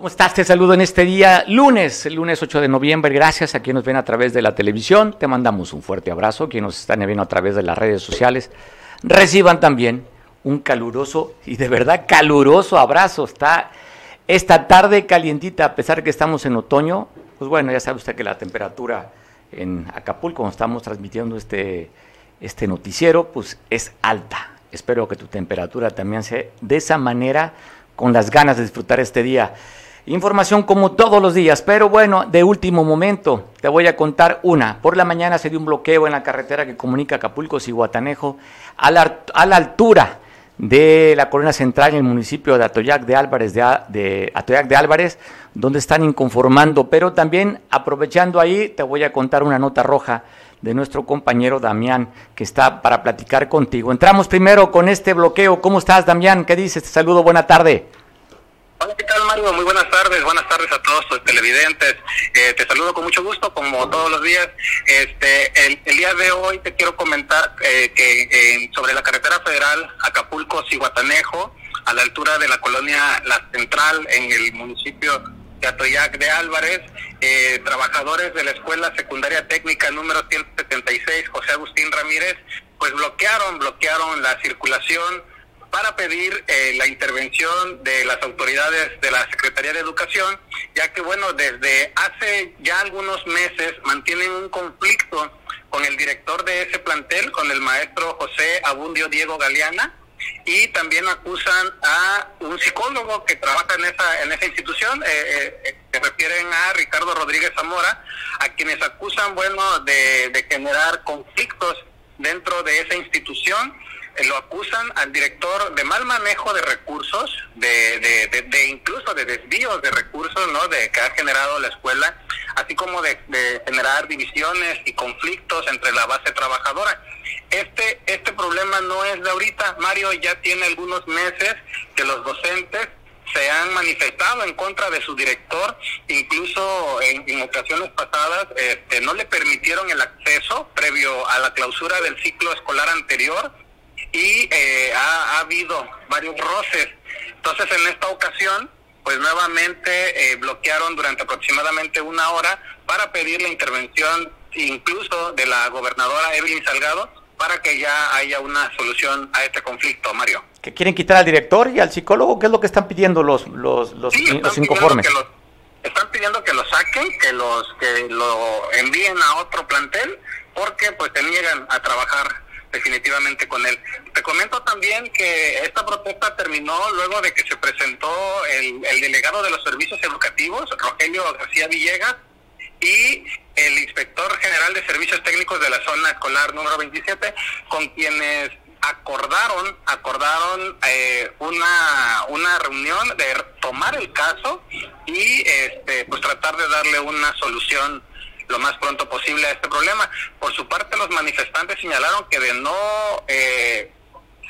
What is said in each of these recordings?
¿Cómo estás? Te saludo en este día, lunes, el lunes 8 de noviembre. Gracias a quienes nos ven a través de la televisión. Te mandamos un fuerte abrazo. Quienes nos están viendo a través de las redes sociales, reciban también un caluroso y de verdad caluroso abrazo. Está esta tarde calientita, a pesar de que estamos en otoño. Pues bueno, ya sabe usted que la temperatura en Acapulco, cuando estamos transmitiendo este, este noticiero, pues es alta. Espero que tu temperatura también sea de esa manera, con las ganas de disfrutar este día. Información como todos los días, pero bueno, de último momento, te voy a contar una. Por la mañana se dio un bloqueo en la carretera que comunica Acapulco y Guatanejo a la, a la altura de la Corona Central en el municipio de Atoyac de Álvarez, de, Atoyac de Álvarez, donde están inconformando. Pero también, aprovechando ahí, te voy a contar una nota roja de nuestro compañero Damián, que está para platicar contigo. Entramos primero con este bloqueo. ¿Cómo estás, Damián? ¿Qué dices? Te saludo, buena tarde. Hola, ¿qué tal Mario? Muy buenas tardes, buenas tardes a todos los televidentes. Eh, te saludo con mucho gusto, como todos los días. Este, el, día de hoy te quiero comentar eh, que eh, sobre la carretera federal Acapulco-Cihuatanejo, a la altura de la colonia La Central, en el municipio de Atoyac de Álvarez, trabajadores de la Escuela Secundaria Técnica número 176, José Agustín Ramírez, pues bloquearon, bloquearon la circulación para pedir eh, la intervención de las autoridades de la Secretaría de Educación, ya que, bueno, desde hace ya algunos meses mantienen un conflicto con el director de ese plantel, con el maestro José Abundio Diego Galeana, y también acusan a un psicólogo que trabaja en esa en esa institución, eh, eh, se refieren a Ricardo Rodríguez Zamora, a quienes acusan, bueno, de, generar conflictos dentro de esa institución lo acusan al director de mal manejo de recursos, de, de, incluso de desvíos de recursos, ¿no? De que ha generado la escuela, así como de, generar divisiones y conflictos entre la base trabajadora. Este este problema no es de ahorita, Mario ya tiene algunos meses que los docentes se han manifestado en contra de su director, incluso en, ocasiones pasadas este, no le permitieron el acceso previo a la clausura del ciclo escolar anterior y eh, ha, habido varios roces. Entonces, en esta ocasión, pues nuevamente eh, bloquearon durante aproximadamente una hora para pedir la intervención incluso de la gobernadora Evelyn Salgado para que ya haya una solución a este conflicto, Mario. ¿Que quieren quitar al director y al psicólogo? ¿Qué es lo que están pidiendo los, los, los, inconformes? están pidiendo que lo saquen, que los que lo envíen a otro plantel, porque pues se niegan a trabajar definitivamente con él. Te comento también que esta protesta terminó luego de que se presentó el, delegado de los servicios educativos, Rogelio García Villegas, y el inspector general de servicios técnicos de la zona escolar número 27, con quienes acordaron acordaron eh, una una reunión de tomar el caso y este pues tratar de darle una solución lo más pronto posible a este problema. Por su parte, los manifestantes señalaron que de no eh,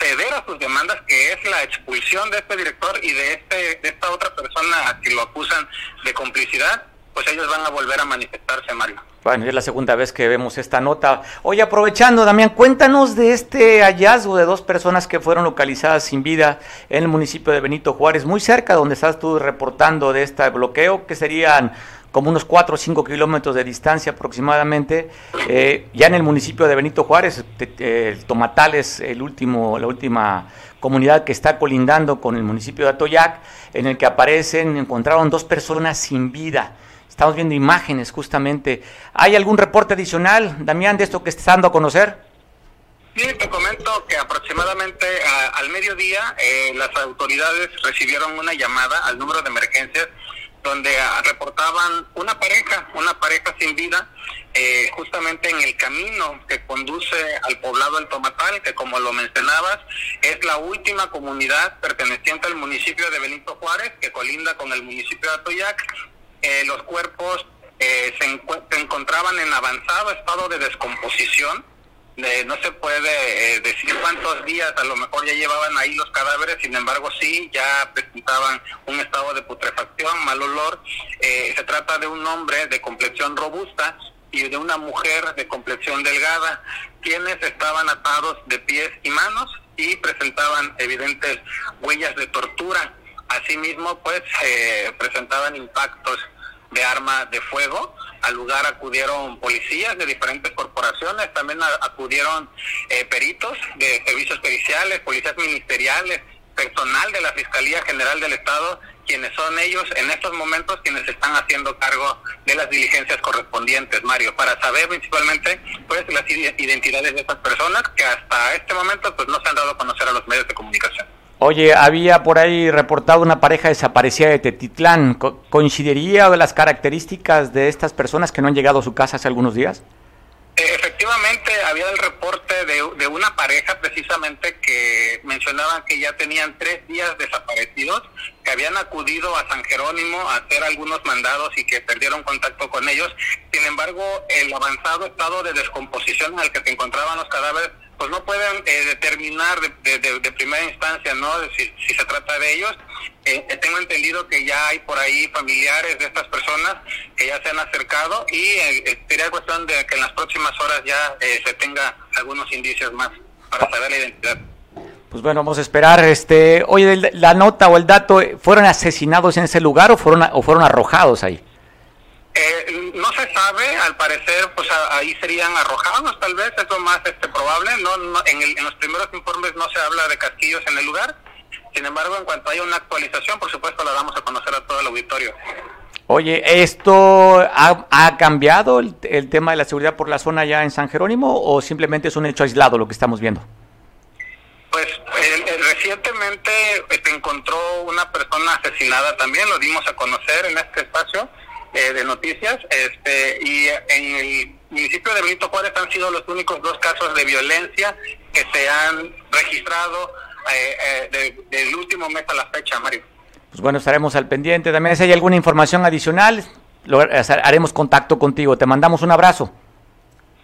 ceder a sus demandas, que es la expulsión de este director y de, este, de esta otra persona a que lo acusan de complicidad, pues ellos van a volver a manifestarse, Mario. Bueno, es la segunda vez que vemos esta nota. Oye, aprovechando, Damián, cuéntanos de este hallazgo de dos personas que fueron localizadas sin vida en el municipio de Benito Juárez, muy cerca donde estás tú reportando de este bloqueo, que serían como unos 4 o 5 kilómetros de distancia aproximadamente, eh, ya en el municipio de Benito Juárez, el Tomatal el último, la última comunidad que está colindando con el municipio de Atoyac, en el que aparecen, encontraron dos personas sin vida. Estamos viendo imágenes justamente. ¿Hay algún reporte adicional, Damián, de esto que estás dando a conocer? Sí, te comento que aproximadamente al mediodía eh, las autoridades recibieron una llamada al número de emergencias donde ah, reportaban una pareja, una pareja sin vida, eh, justamente en el camino que conduce al poblado El Tomatal, que como lo mencionabas, es la última comunidad perteneciente al municipio de Benito Juárez, que colinda con el municipio de Atoyac. Eh, los cuerpos eh, se, se encontraban en avanzado estado de descomposición, no se puede eh, decir cuántos días a lo mejor ya llevaban ahí los cadáveres, sin embargo sí, ya presentaban un estado de putrefacción, mal olor. Eh, se trata de un hombre de complexión robusta y de una mujer de complexión delgada, quienes estaban atados de pies y manos y presentaban evidentes huellas de tortura. Asimismo, pues eh, presentaban impactos de arma de fuego. Al lugar acudieron policías de diferentes corporaciones, también acudieron eh, peritos de servicios periciales, policías ministeriales, personal de la Fiscalía General del Estado, quienes son ellos en estos momentos quienes están haciendo cargo de las diligencias correspondientes, Mario, para saber principalmente pues las identidades de estas personas que hasta este momento pues no se han dado a conocer a los medios de comunicación. Oye, había por ahí reportado una pareja desaparecida de Tetitlán. ¿Coincidiría las características de estas personas que no han llegado a su casa hace algunos días? Eh, efectivamente, había el reporte de, de, una pareja precisamente que mencionaban que ya tenían tres días desaparecidos, que habían acudido a San Jerónimo a hacer algunos mandados y que perdieron contacto con ellos. Sin embargo, el avanzado estado de descomposición en el que se encontraban los cadáveres pues no pueden eh, determinar de, primera instancia no si, si se trata de ellos eh, eh, tengo entendido que ya hay por ahí familiares de estas personas que ya se han acercado y eh, sería cuestión de que en las próximas horas ya se tenga algunos indicios más para saber la identidad pues bueno, vamos a esperar. Este, oye, la nota o el dato, ¿fueron asesinados en ese lugar o fueron o fueron arrojados ahí? Eh, no se sabe, al parecer, pues ahí serían arrojados, tal vez, es lo más este, probable. No, en, en, los primeros informes no se habla de casquillos en el lugar. Sin embargo, en cuanto haya una actualización, por supuesto, la damos a conocer a todo el auditorio. Oye, ¿esto ha, cambiado el, tema de la seguridad por la zona ya en San Jerónimo o simplemente es un hecho aislado lo que estamos viendo? Pues recientemente se este, encontró una persona asesinada también, lo dimos a conocer en este espacio eh, de noticias, este, y en el municipio de Benito Juárez han sido los únicos dos casos de violencia que se han registrado eh, eh, del último mes a la fecha, Mario. Pues bueno, estaremos al pendiente. También si hay alguna información adicional, haremos contacto contigo. Te mandamos un abrazo.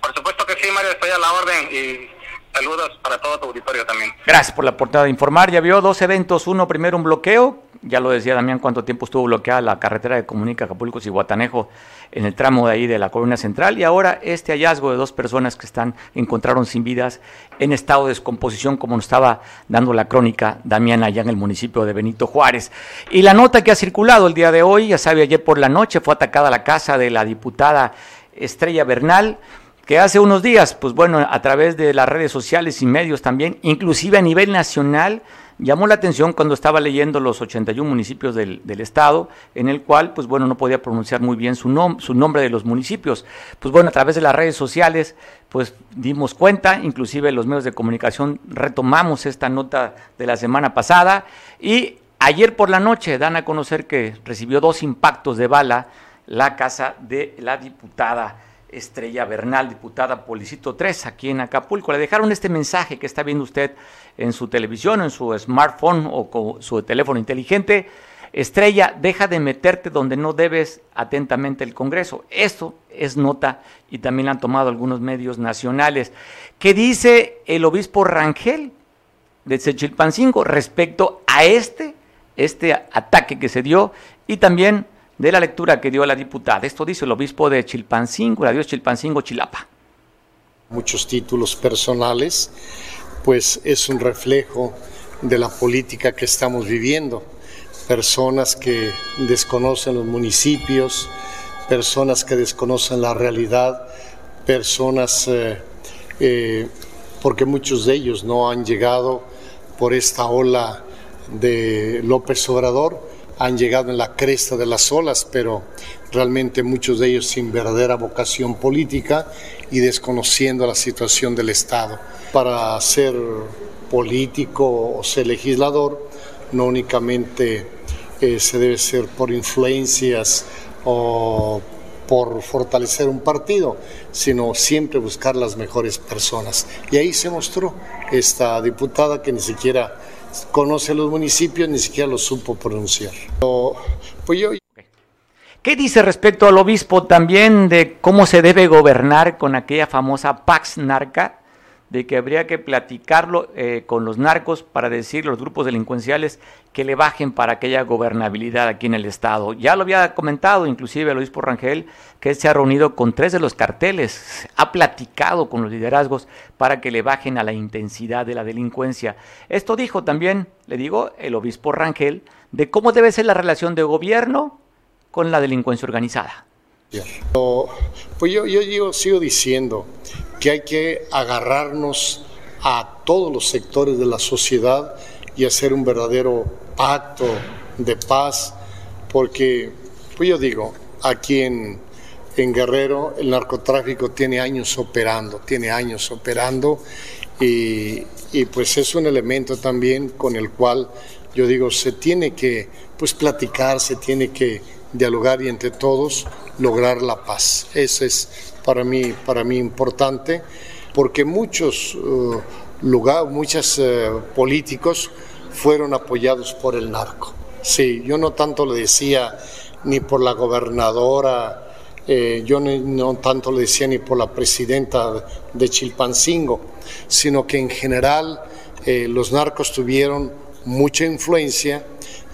Por supuesto que sí, Mario, estoy a la orden y saludos para todo tu auditorio también. Gracias por la oportunidad de informar. Ya vio dos eventos. Uno, primero un bloqueo ya lo decía Damián, cuánto tiempo estuvo bloqueada la carretera de comunica Acapulco y Guatanejo en el tramo de ahí de la columna central y ahora este hallazgo de dos personas que están encontraron sin vidas en estado de descomposición como nos estaba dando la crónica Damián allá en el municipio de Benito Juárez. Y la nota que ha circulado el día de hoy, ya sabe, ayer por la noche fue atacada la casa de la diputada Estrella Bernal que hace unos días, pues bueno, a través de las redes sociales y medios también, inclusive a nivel nacional, llamó la atención cuando estaba leyendo los 81 municipios del, estado, en el cual, pues bueno, no podía pronunciar muy bien su, su nombre de los municipios. Pues bueno, a través de las redes sociales, pues dimos cuenta, inclusive los medios de comunicación retomamos esta nota de la semana pasada y ayer por la noche dan a conocer que recibió dos impactos de bala la casa de la diputada. Estrella Bernal, diputada Policito 3, aquí en Acapulco. Le dejaron este mensaje que está viendo usted en su televisión, en su smartphone o con su teléfono inteligente. Estrella, deja de meterte donde no debes atentamente el Congreso. Esto es nota y también la han tomado algunos medios nacionales. ¿Qué dice el obispo Rangel de Sechilpancingo respecto a este, este ataque que se dio y también de la lectura que dio la diputada. Esto dice el obispo de Chilpancingo, la Dios Chilpancingo, Chilapa. Muchos títulos personales, pues es un reflejo de la política que estamos viviendo. Personas que desconocen los municipios, personas que desconocen la realidad, personas, eh, eh, porque muchos de ellos no han llegado por esta ola de López Obrador, han llegado en la cresta de las olas, pero realmente muchos de ellos sin verdadera vocación política y desconociendo la situación del Estado. Para ser político o ser legislador, no únicamente eh, se debe ser por influencias o por fortalecer un partido, sino siempre buscar las mejores personas. Y ahí se mostró esta diputada que ni siquiera conoce los municipios, ni siquiera los supo pronunciar. Pues ¿Qué dice respecto al obispo también de cómo se debe gobernar con aquella famosa Pax Narca de que habría que platicarlo eh, con los narcos para decir los grupos delincuenciales que le bajen para que haya gobernabilidad aquí en el Estado. Ya lo había comentado inclusive el obispo Rangel, que se ha reunido con tres de los carteles, ha platicado con los liderazgos para que le bajen a la intensidad de la delincuencia. Esto dijo también, le digo, el obispo Rangel, de cómo debe ser la relación de gobierno con la delincuencia organizada. Pues yo, sigo diciendo que hay que agarrarnos a todos los sectores de la sociedad y hacer un verdadero pacto de paz, porque, pues yo digo, aquí en, en Guerrero el narcotráfico tiene años operando, tiene años operando y, y, pues es un elemento también con el cual yo digo se tiene que pues platicar, se tiene que dialogar y entre todos lograr la paz. Eso es para mí, para mí importante, porque muchos uh, lugares, muchos uh, políticos fueron apoyados por el narco. Sí, yo no tanto le decía ni por la gobernadora, eh, yo no, tanto le decía ni por la presidenta de Chilpancingo, sino que en general eh, los narcos tuvieron mucha influencia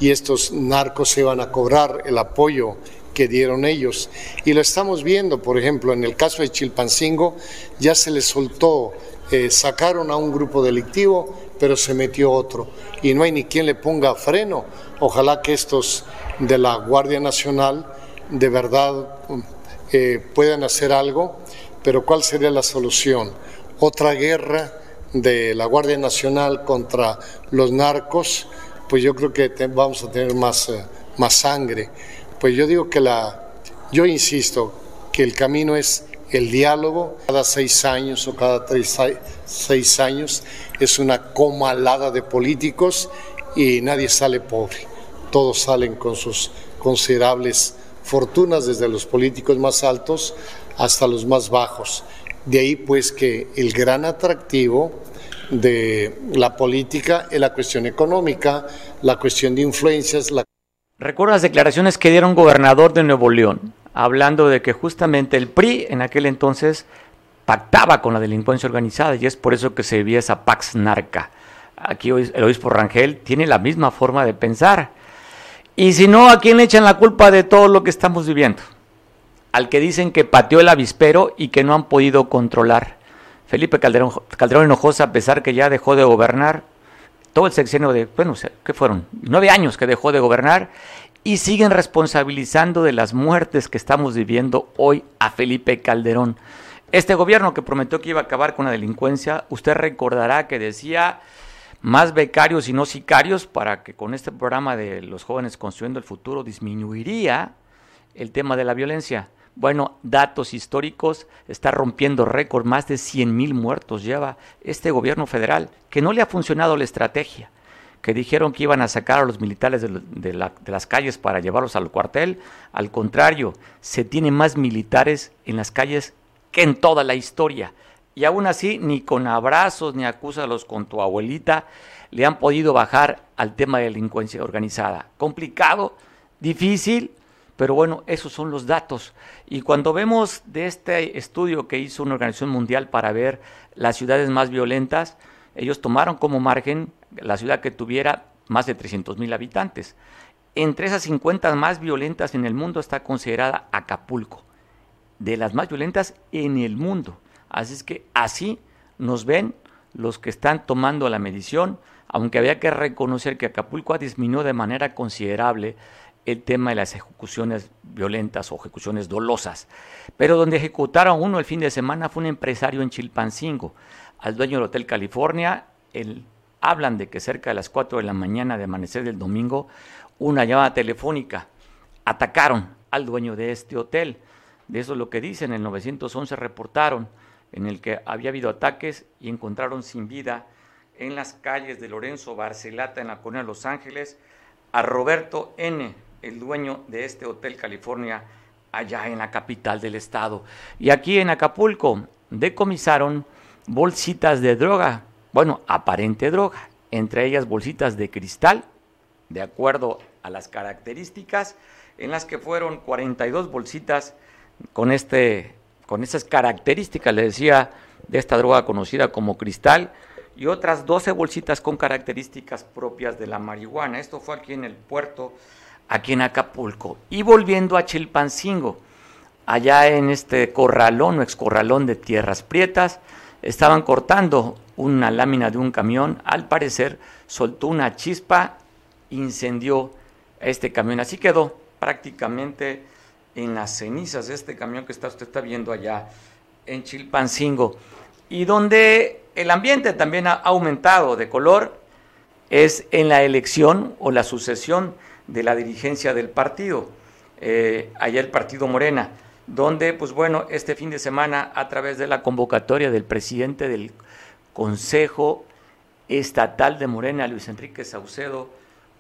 y estos narcos se iban a cobrar el apoyo que dieron ellos. Y lo estamos viendo, por ejemplo, en el caso de Chilpancingo, ya se les soltó, eh, sacaron a un grupo delictivo, pero se metió otro. Y no hay ni quien le ponga freno. Ojalá que estos de la Guardia Nacional de verdad eh, puedan hacer algo, pero ¿cuál sería la solución? Otra guerra de la Guardia Nacional contra los narcos pues yo creo que vamos a tener más, eh, más sangre. Pues yo digo que la, yo insisto, que el camino es el diálogo, cada seis años o cada tres, seis años es una comalada de políticos y nadie sale pobre. Todos salen con sus considerables fortunas, desde los políticos más altos hasta los más bajos. De ahí pues que el gran atractivo de la política en la cuestión económica, la cuestión de influencias. La... Recuerdo las declaraciones que dieron gobernador de Nuevo León, hablando de que justamente el PRI en aquel entonces pactaba con la delincuencia organizada y es por eso que se vivía esa Pax Narca. Aquí el obispo Rangel tiene la misma forma de pensar. Y si no, ¿a quién le echan la culpa de todo lo que estamos viviendo? Al que dicen que pateó el avispero y que no han podido controlar. Felipe Calderón, Calderón Hinojosa, a pesar que ya dejó de gobernar, todo el sexenio de, bueno, ¿qué fueron? Nueve años que dejó de gobernar y siguen responsabilizando de las muertes que estamos viviendo hoy a Felipe Calderón. Este gobierno que prometió que iba a acabar con la delincuencia, usted recordará que decía más becarios y no sicarios para que con este programa de los jóvenes construyendo el futuro disminuiría el tema de la violencia. Bueno, datos históricos, está rompiendo récord, más de 100 mil muertos lleva este gobierno federal, que no le ha funcionado la estrategia, que dijeron que iban a sacar a los militares de, las calles para llevarlos al cuartel, al contrario, se tiene más militares en las calles que en toda la historia. Y aún así, ni con abrazos, ni acúsalos con tu abuelita, le han podido bajar al tema de delincuencia organizada. Complicado, difícil, pero bueno, esos son los datos. Y cuando vemos de este estudio que hizo una organización mundial para ver las ciudades más violentas, ellos tomaron como margen la ciudad que tuviera más de 300 mil habitantes. Entre esas 50 más violentas en el mundo está considerada Acapulco, de las más violentas en el mundo. Así es que así nos ven los que están tomando la medición, aunque había que reconocer que Acapulco ha disminuido de manera considerable el tema de las ejecuciones violentas o ejecuciones dolosas. Pero donde ejecutaron uno el fin de semana fue un empresario en Chilpancingo, al dueño del Hotel California. El, hablan de que cerca de las 4 de la mañana de amanecer del domingo, una llamada telefónica. Atacaron al dueño de este hotel. De eso es lo que dicen, en el 911 reportaron en el que había habido ataques y encontraron sin vida en las calles de Lorenzo Barcelata, en la colonia de Los Ángeles, a Roberto N., el dueño de este Hotel California allá en la capital del estado. Y aquí en Acapulco decomisaron bolsitas de droga, bueno, aparente droga, entre ellas bolsitas de cristal, de acuerdo a las características, en las que fueron 42 bolsitas con este con esas características, le decía, de esta droga conocida como cristal y otras 12 bolsitas con características propias de la marihuana. Esto fue aquí en el puerto, aquí en Acapulco. Y volviendo a Chilpancingo, allá en este corralón o excorralón de tierras prietas, estaban cortando una lámina de un camión, al parecer soltó una chispa, incendió este camión. Así quedó prácticamente en las cenizas de este camión que está, usted está viendo allá en Chilpancingo. Y donde el ambiente también ha aumentado de color es en la elección o la sucesión de la dirigencia del partido, eh, allá el partido Morena, donde, pues bueno, este fin de semana, a través de la convocatoria del presidente del Consejo Estatal de Morena, Luis Enrique Saucedo,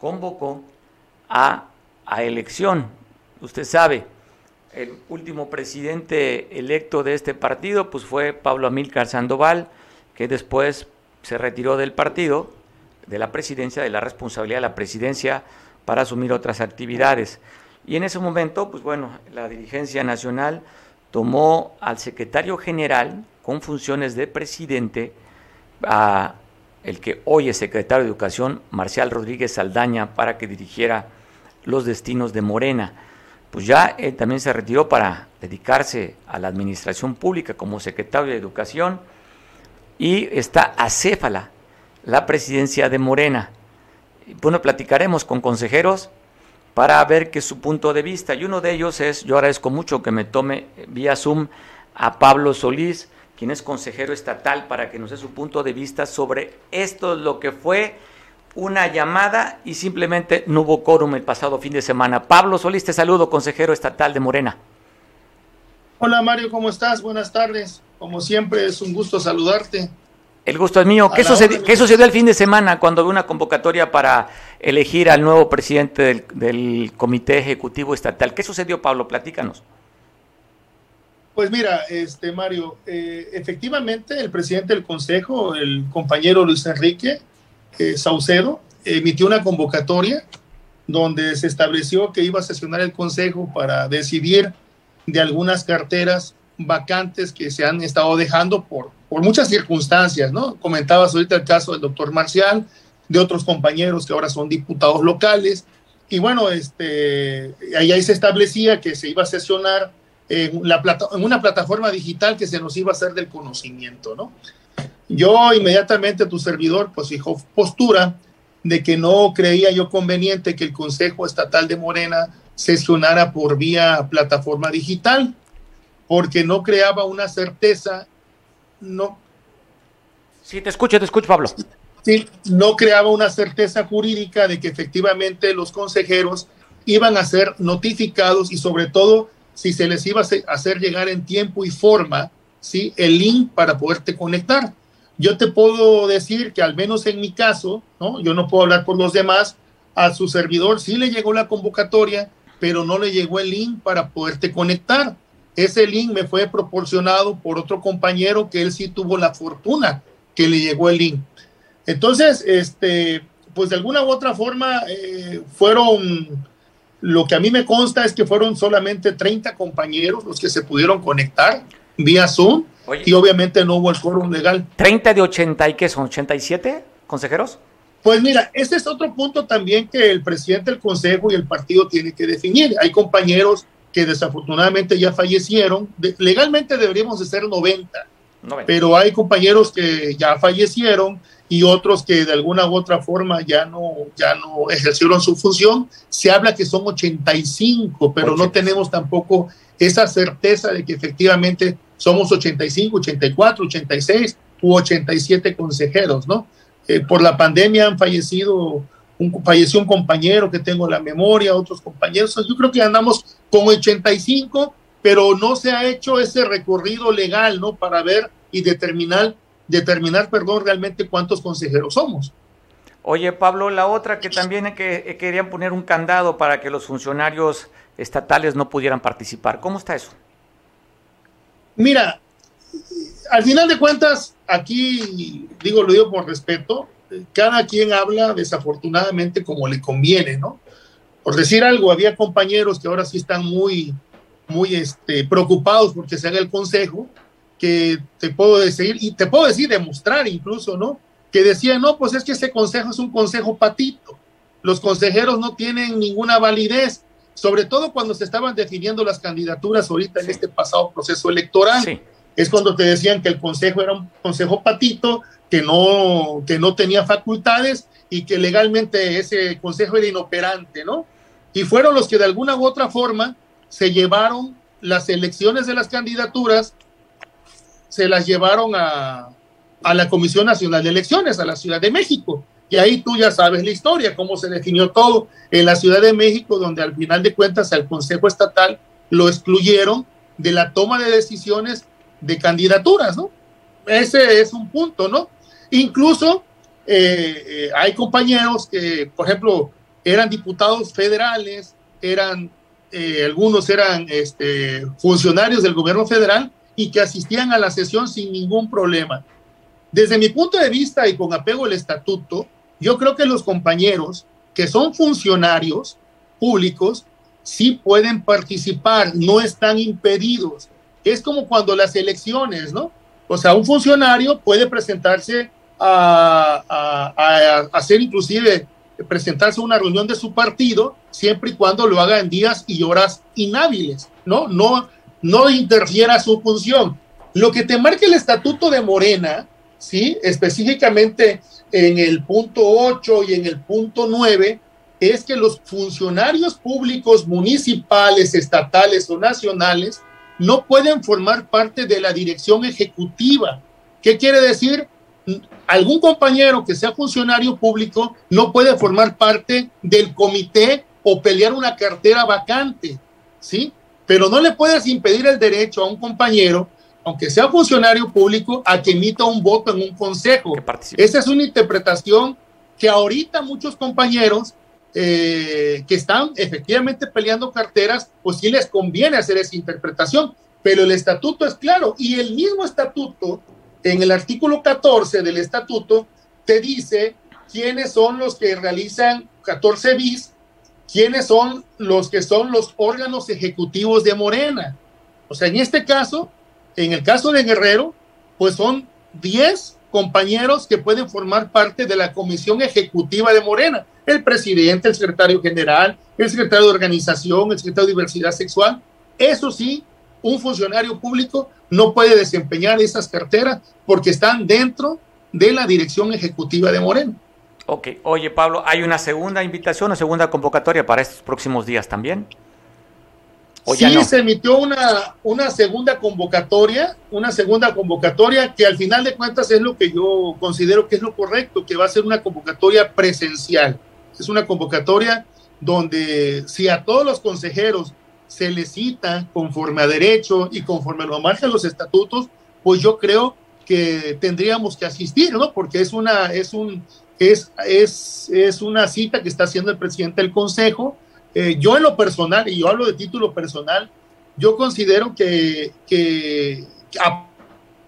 convocó a, a elección. Usted sabe, el último presidente electo de este partido pues fue Pablo Amílcar Sandoval, que después se retiró del partido, de la presidencia, de la responsabilidad de la presidencia para asumir otras actividades. Y en ese momento, pues bueno, la dirigencia nacional tomó al secretario general con funciones de presidente, a el que hoy es secretario de Educación, Marcial Rodríguez Saldaña, para que dirigiera los destinos de Morena pues ya él también se retiró para dedicarse a la administración pública como secretario de Educación y está acéfala la presidencia de Morena. Bueno, platicaremos con consejeros para ver qué es su punto de vista y uno de ellos es, yo agradezco mucho que me tome vía Zoom a Pablo Solís, quien es consejero estatal, para que nos dé su punto de vista sobre esto, lo que fue una llamada y simplemente no hubo quórum el pasado fin de semana. Pablo Solís, te saludo, consejero estatal de Morena. Hola Mario, ¿cómo estás? Buenas tardes. Como siempre, es un gusto saludarte. El gusto es mío. ¿Qué sucedió, ¿Qué sucedió, el fin de semana cuando hubo una convocatoria para elegir al nuevo presidente del, Comité Ejecutivo Estatal? ¿Qué sucedió, Pablo? Platícanos. Pues mira, este Mario, eh, efectivamente el presidente del Consejo, el compañero Luis Enrique, eh, Saucedo emitió una convocatoria donde se estableció que iba a sesionar el Consejo para decidir de algunas carteras vacantes que se han estado dejando por, por muchas circunstancias, ¿no? Comentabas ahorita el caso del doctor Marcial, de otros compañeros que ahora son diputados locales, y bueno, este, ahí, ahí se establecía que se iba a sesionar en, la plata, en una plataforma digital que se nos iba a hacer del conocimiento, ¿no? Yo inmediatamente tu servidor pues fijó postura de que no creía yo conveniente que el Consejo Estatal de Morena sesionara por vía plataforma digital, porque no creaba una certeza, no. Sí, te escucho, te escucho, Pablo. Sí, no creaba una certeza jurídica de que efectivamente los consejeros iban a ser notificados y sobre todo si se les iba a hacer llegar en tiempo y forma, ¿sí? El link para poderte conectar. Yo te puedo decir que al menos en mi caso, ¿no? Yo no puedo hablar por los demás, a su servidor sí le llegó la convocatoria, pero no le llegó el link para poderte conectar. Ese link me fue proporcionado por otro compañero que él sí tuvo la fortuna que le llegó el link. Entonces, este, pues de alguna u otra forma eh, fueron, lo que a mí me consta es que fueron solamente 30 compañeros los que se pudieron conectar vía Zoom y obviamente no hubo el quórum legal. ¿30 de 80 y qué son? ¿87 consejeros? Pues mira, ese es otro punto también que el presidente del consejo y el partido tienen que definir. Hay compañeros que desafortunadamente ya fallecieron. legalmente deberíamos de ser 90, pero hay compañeros que ya fallecieron y otros que de alguna u otra forma ya no, ya no ejercieron su función. Se habla que son 85, pero no tenemos tampoco esa certeza de que efectivamente somos 85, 84, 86 u 87 consejeros, ¿no? Eh, por la pandemia han fallecido, un, falleció un compañero que tengo la memoria, otros compañeros, yo creo que andamos con 85, pero no se ha hecho ese recorrido legal, ¿no? Para ver y determinar, determinar, perdón, realmente cuántos consejeros somos. Oye, Pablo, la otra que también que, eh, querían poner un candado para que los funcionarios estatales no pudieran participar. ¿Cómo está eso? Mira, al final de cuentas, aquí digo, lo digo por respeto, cada quien habla desafortunadamente como le conviene, ¿no? Por decir algo, había compañeros que ahora sí están muy, muy este, preocupados porque se haga el consejo, que te puedo decir, y te puedo decir, demostrar incluso, ¿no? Que decían, no, pues es que ese consejo es un consejo patito. Los consejeros no tienen ninguna validez, sobre todo cuando se estaban definiendo las candidaturas ahorita en este pasado proceso electoral. Es cuando te decían que el consejo era un consejo patito, que no, que no tenía facultades y que legalmente ese consejo era inoperante, ¿no? Y fueron los que de alguna u otra forma se llevaron las elecciones de las candidaturas, se las llevaron a, a la Comisión Nacional de Elecciones, a la Ciudad de México. Y ahí tú ya sabes la historia, cómo se definió todo en la Ciudad de México, donde al final de cuentas al Consejo Estatal lo excluyeron de la toma de decisiones de candidaturas, ¿no? Ese es un punto, ¿no? Incluso eh, eh, hay compañeros que, por ejemplo, eran diputados federales, eran, eh, algunos eran este, funcionarios del gobierno federal y que asistían a la sesión sin ningún problema. Desde mi punto de vista y con apego al estatuto, yo creo que los compañeros que son funcionarios públicos sí pueden participar, no están impedidos. Es como cuando las elecciones, ¿no? O sea, un funcionario puede presentarse a, a, hacer inclusive presentarse a una reunión de su partido siempre y cuando lo haga en días y horas inhábiles, ¿no? No, no interfiera su función. Lo que te marca el estatuto de Morena, ¿sí? Específicamente en el punto 8 y en el punto 9, es que los funcionarios públicos municipales, estatales o nacionales no pueden formar parte de la dirección ejecutiva. ¿Qué quiere decir? Algún compañero que sea funcionario público no puede formar parte del comité o pelear una cartera vacante, ¿sí? Pero no le puedes impedir el derecho a un compañero, aunque sea funcionario público, a que emita un voto en un consejo. Esa es una interpretación que ahorita muchos compañeros eh, que están efectivamente peleando carteras, pues sí les conviene hacer esa interpretación, pero el estatuto es claro y el mismo estatuto, en el artículo 14 del estatuto, te dice quiénes son los que realizan 14 bis, quiénes son los que son los órganos ejecutivos de Morena. O sea, en este caso, en el caso de Guerrero, pues son 10 compañeros que pueden formar parte de la comisión ejecutiva de Morena el presidente, el secretario general, el secretario de organización, el secretario de diversidad sexual. Eso sí, un funcionario público no puede desempeñar esas carteras porque están dentro de la dirección ejecutiva de Moreno. Ok, oye Pablo, ¿hay una segunda invitación, una segunda convocatoria para estos próximos días también? sí, se emitió una, una segunda convocatoria, una segunda convocatoria que al final de cuentas es lo que yo considero que es lo correcto, que va a ser una convocatoria presencial. Es una convocatoria donde si a todos los consejeros se les cita conforme a derecho y conforme lo marcan los estatutos, pues yo creo que tendríamos que asistir, ¿no? Porque es una, es un, es, es, es una cita que está haciendo el presidente del consejo. Eh, yo en lo personal, y yo hablo de título personal, yo considero que, que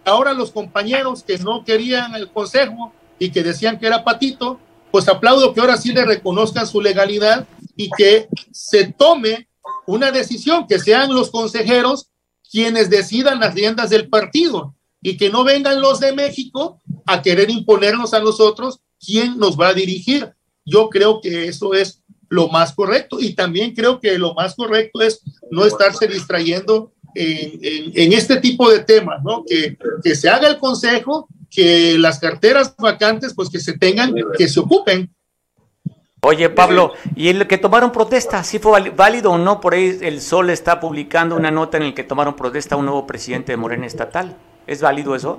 ahora los compañeros que no querían el consejo y que decían que era patito, pues aplaudo que ahora sí le reconozcan su legalidad y que se tome una decisión, que sean los consejeros quienes decidan las riendas del partido y que no vengan los de México a querer imponernos a nosotros quién nos va a dirigir. Yo creo que eso es lo más correcto y también creo que lo más correcto es no estarse distrayendo en, este tipo de temas, ¿no? Que, que se haga el consejo que las carteras vacantes, pues que se tengan, que se ocupen. Oye, Pablo, ¿y el que tomaron protesta, sí fue válido o no? Por ahí el Sol está publicando una nota en la que tomaron protesta a un nuevo presidente de Morena Estatal. ¿Es válido eso?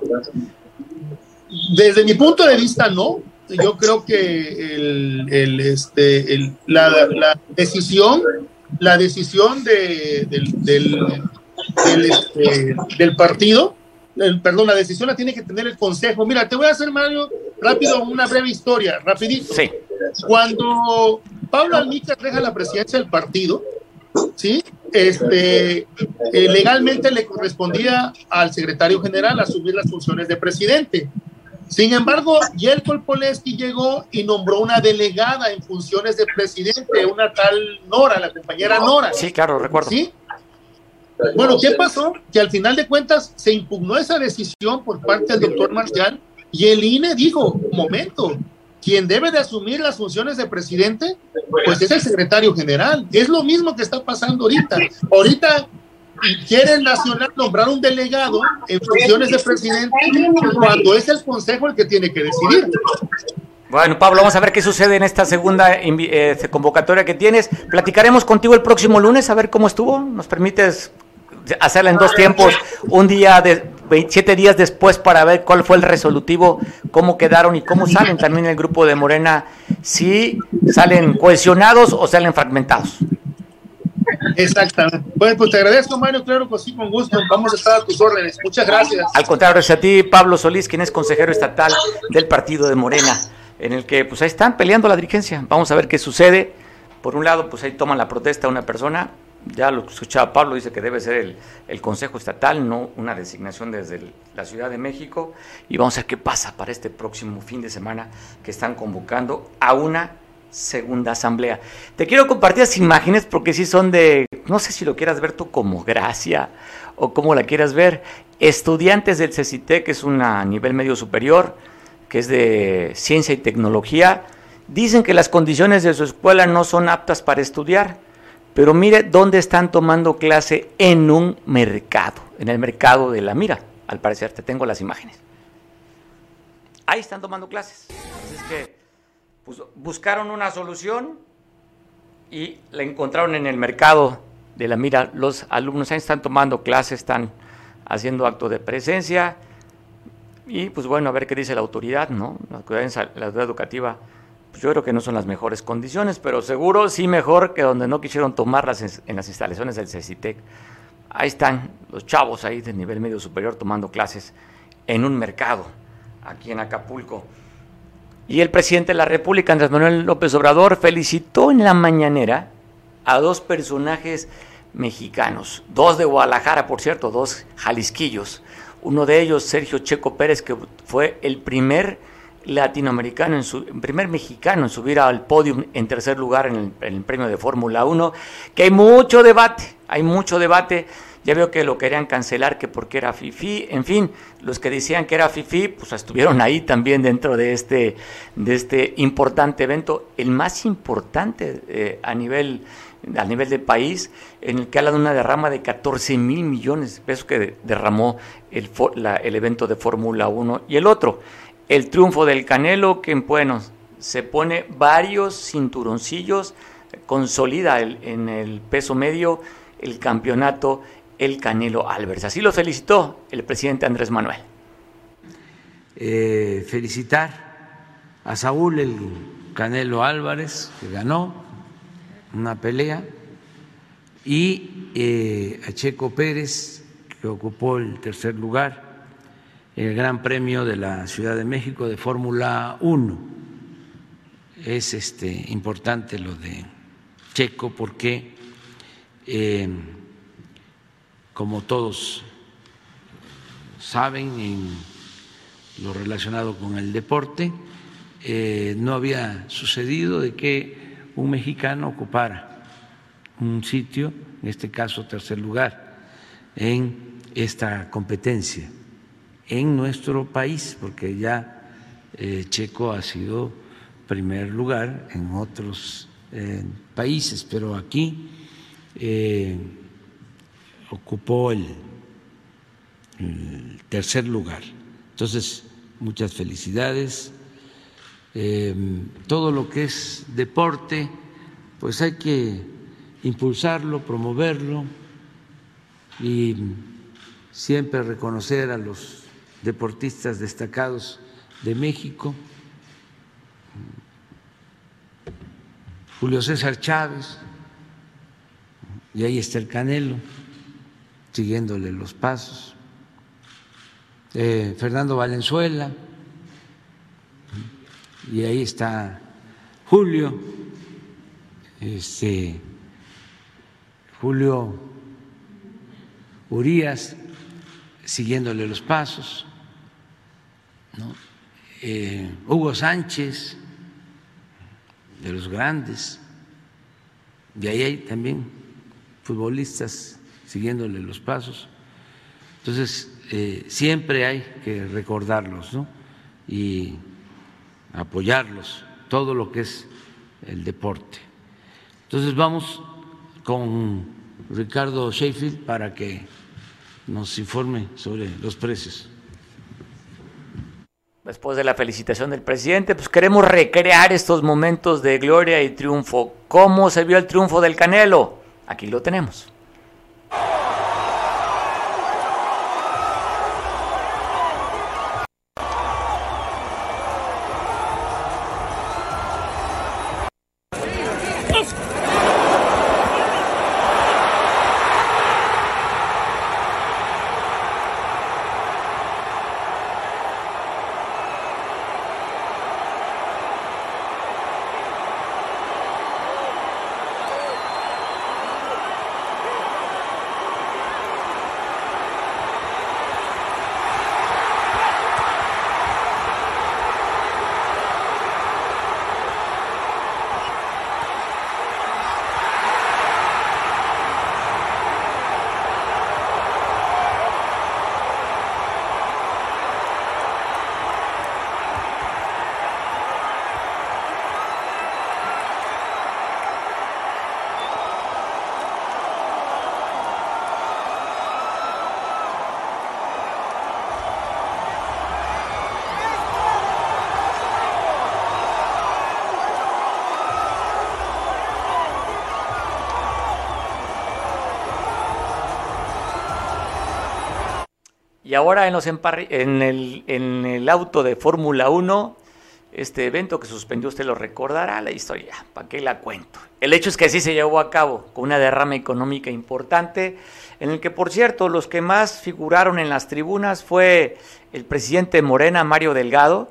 Desde mi punto de vista, no. Yo creo que el, este, la, decisión, la decisión de, del, del, este, del partido perdón, la decisión la tiene que tener el consejo. Mira, te voy a hacer, Mario, rápido, una breve historia, rapidito. Sí. Cuando Pablo Almícar deja la presidencia del partido, ¿sí? Este, eh, legalmente le correspondía al secretario general asumir las funciones de presidente. Sin embargo, Yelko Poleski llegó y nombró una delegada en funciones de presidente, una tal Nora, la compañera Nora. Sí, claro, recuerdo. ¿Sí? Bueno, ¿qué pasó? Que al final de cuentas se impugnó esa decisión por parte del doctor Marcial y el INE dijo, momento, quien debe de asumir las funciones de presidente, pues es el secretario general. Es lo mismo que está pasando ahorita. Ahorita quiere el Nacional nombrar un delegado en funciones de presidente cuando es el Consejo el que tiene que decidir. Bueno, Pablo, vamos a ver qué sucede en esta segunda eh, convocatoria que tienes. Platicaremos contigo el próximo lunes a ver cómo estuvo. ¿Nos permites hacerla en dos tiempos? Un día de 27 días después para ver cuál fue el resolutivo, cómo quedaron y cómo salen también el grupo de Morena, si salen cohesionados o salen fragmentados. Exactamente. Bueno, pues te agradezco, Mario, claro que sí, con gusto. Vamos a estar a tus órdenes. Muchas gracias. Al contrario, gracias a ti, Pablo Solís, quien es consejero estatal del partido de Morena, en el que pues ahí están peleando la dirigencia. Vamos a ver qué sucede. Por un lado, pues ahí toman la protesta una persona, ya lo escuchaba Pablo, dice que debe ser el, Consejo Estatal, no una designación desde la Ciudad de México. Y vamos a ver qué pasa para este próximo fin de semana que están convocando a una segunda asamblea. Te quiero compartir las imágenes porque sí son de, no sé si lo quieras ver tú como gracia o como la quieras ver, estudiantes del CECITE, que es una nivel medio superior, que es de ciencia y tecnología, dicen que las condiciones de su escuela no son aptas para estudiar, pero mire dónde están tomando clase en un mercado, en el mercado de la mira, al parecer, te tengo las imágenes. Ahí están tomando clases. Así es que pues, buscaron una solución y la encontraron en el mercado de la mira. Los alumnos ahí están tomando clases, están haciendo acto de presencia y pues bueno, a ver qué dice la autoridad, ¿no? La autoridad, la autoridad educativa, pues yo creo que no son las mejores condiciones, pero seguro sí mejor que donde no quisieron tomarlas en, las instalaciones del CECITEC. Ahí están los chavos ahí de nivel medio superior tomando clases en un mercado aquí en Acapulco. Y el presidente de la República, Andrés Manuel López Obrador, felicitó en la mañanera a dos personajes mexicanos, dos de Guadalajara, por cierto, dos jalisquillos. Uno de ellos, Sergio Checo Pérez, que fue el primer latinoamericano, en su, primer mexicano en subir al podio en tercer lugar en el, en el premio de Fórmula 1, que hay mucho debate, hay mucho debate ya veo que lo querían cancelar, que porque era FIFI. En fin, los que decían que era FIFI, pues estuvieron ahí también dentro de este, de este importante evento, el más importante eh, a nivel a nivel de país, en el que habla de una derrama de 14 mil millones de pesos que derramó el, la, el evento de Fórmula 1. Y el otro, el triunfo del Canelo, que bueno, se pone varios cinturoncillos, consolida en el peso medio el campeonato el Canelo Álvarez. Así lo felicitó el presidente Andrés Manuel. Eh, felicitar a Saúl el Canelo Álvarez, que ganó una pelea, y eh, a Checo Pérez, que ocupó el tercer lugar el Gran Premio de la Ciudad de México de Fórmula 1. Es este, importante lo de Checo porque eh, como todos saben, en lo relacionado con el deporte, eh, no había sucedido de que un mexicano ocupara un sitio, en este caso tercer lugar, en esta competencia en nuestro país, porque ya eh, Checo ha sido primer lugar en otros países, pero aquí eh, ocupó el, tercer lugar. Entonces, muchas felicidades. Eh, todo lo que es deporte, pues hay que impulsarlo, promoverlo y siempre reconocer a los deportistas destacados de México. Julio César Chávez, y ahí está el Canelo siguiéndole los pasos. Eh, Fernando Valenzuela, y ahí está Julio, este, Julio Urias, siguiéndole los pasos, eh, Hugo Sánchez, de los grandes, y ahí hay también futbolistas siguiéndole los pasos. Entonces, eh, siempre hay que recordarlos ¿no? y apoyarlos, todo lo que es el deporte. Entonces, vamos con Ricardo Sheffield para que nos informe sobre los precios. Después de la felicitación del presidente, pues queremos recrear estos momentos de gloria y triunfo. ¿Cómo se vio el triunfo del Canelo? Aquí lo tenemos. Ahora en, los en, el, en el auto de Fórmula 1, este evento que suspendió, usted lo recordará, la historia, ¿para qué la cuento? El hecho es que sí se llevó a cabo con una derrama económica importante, en el que, por cierto, los que más figuraron en las tribunas fue el presidente Morena, Mario Delgado,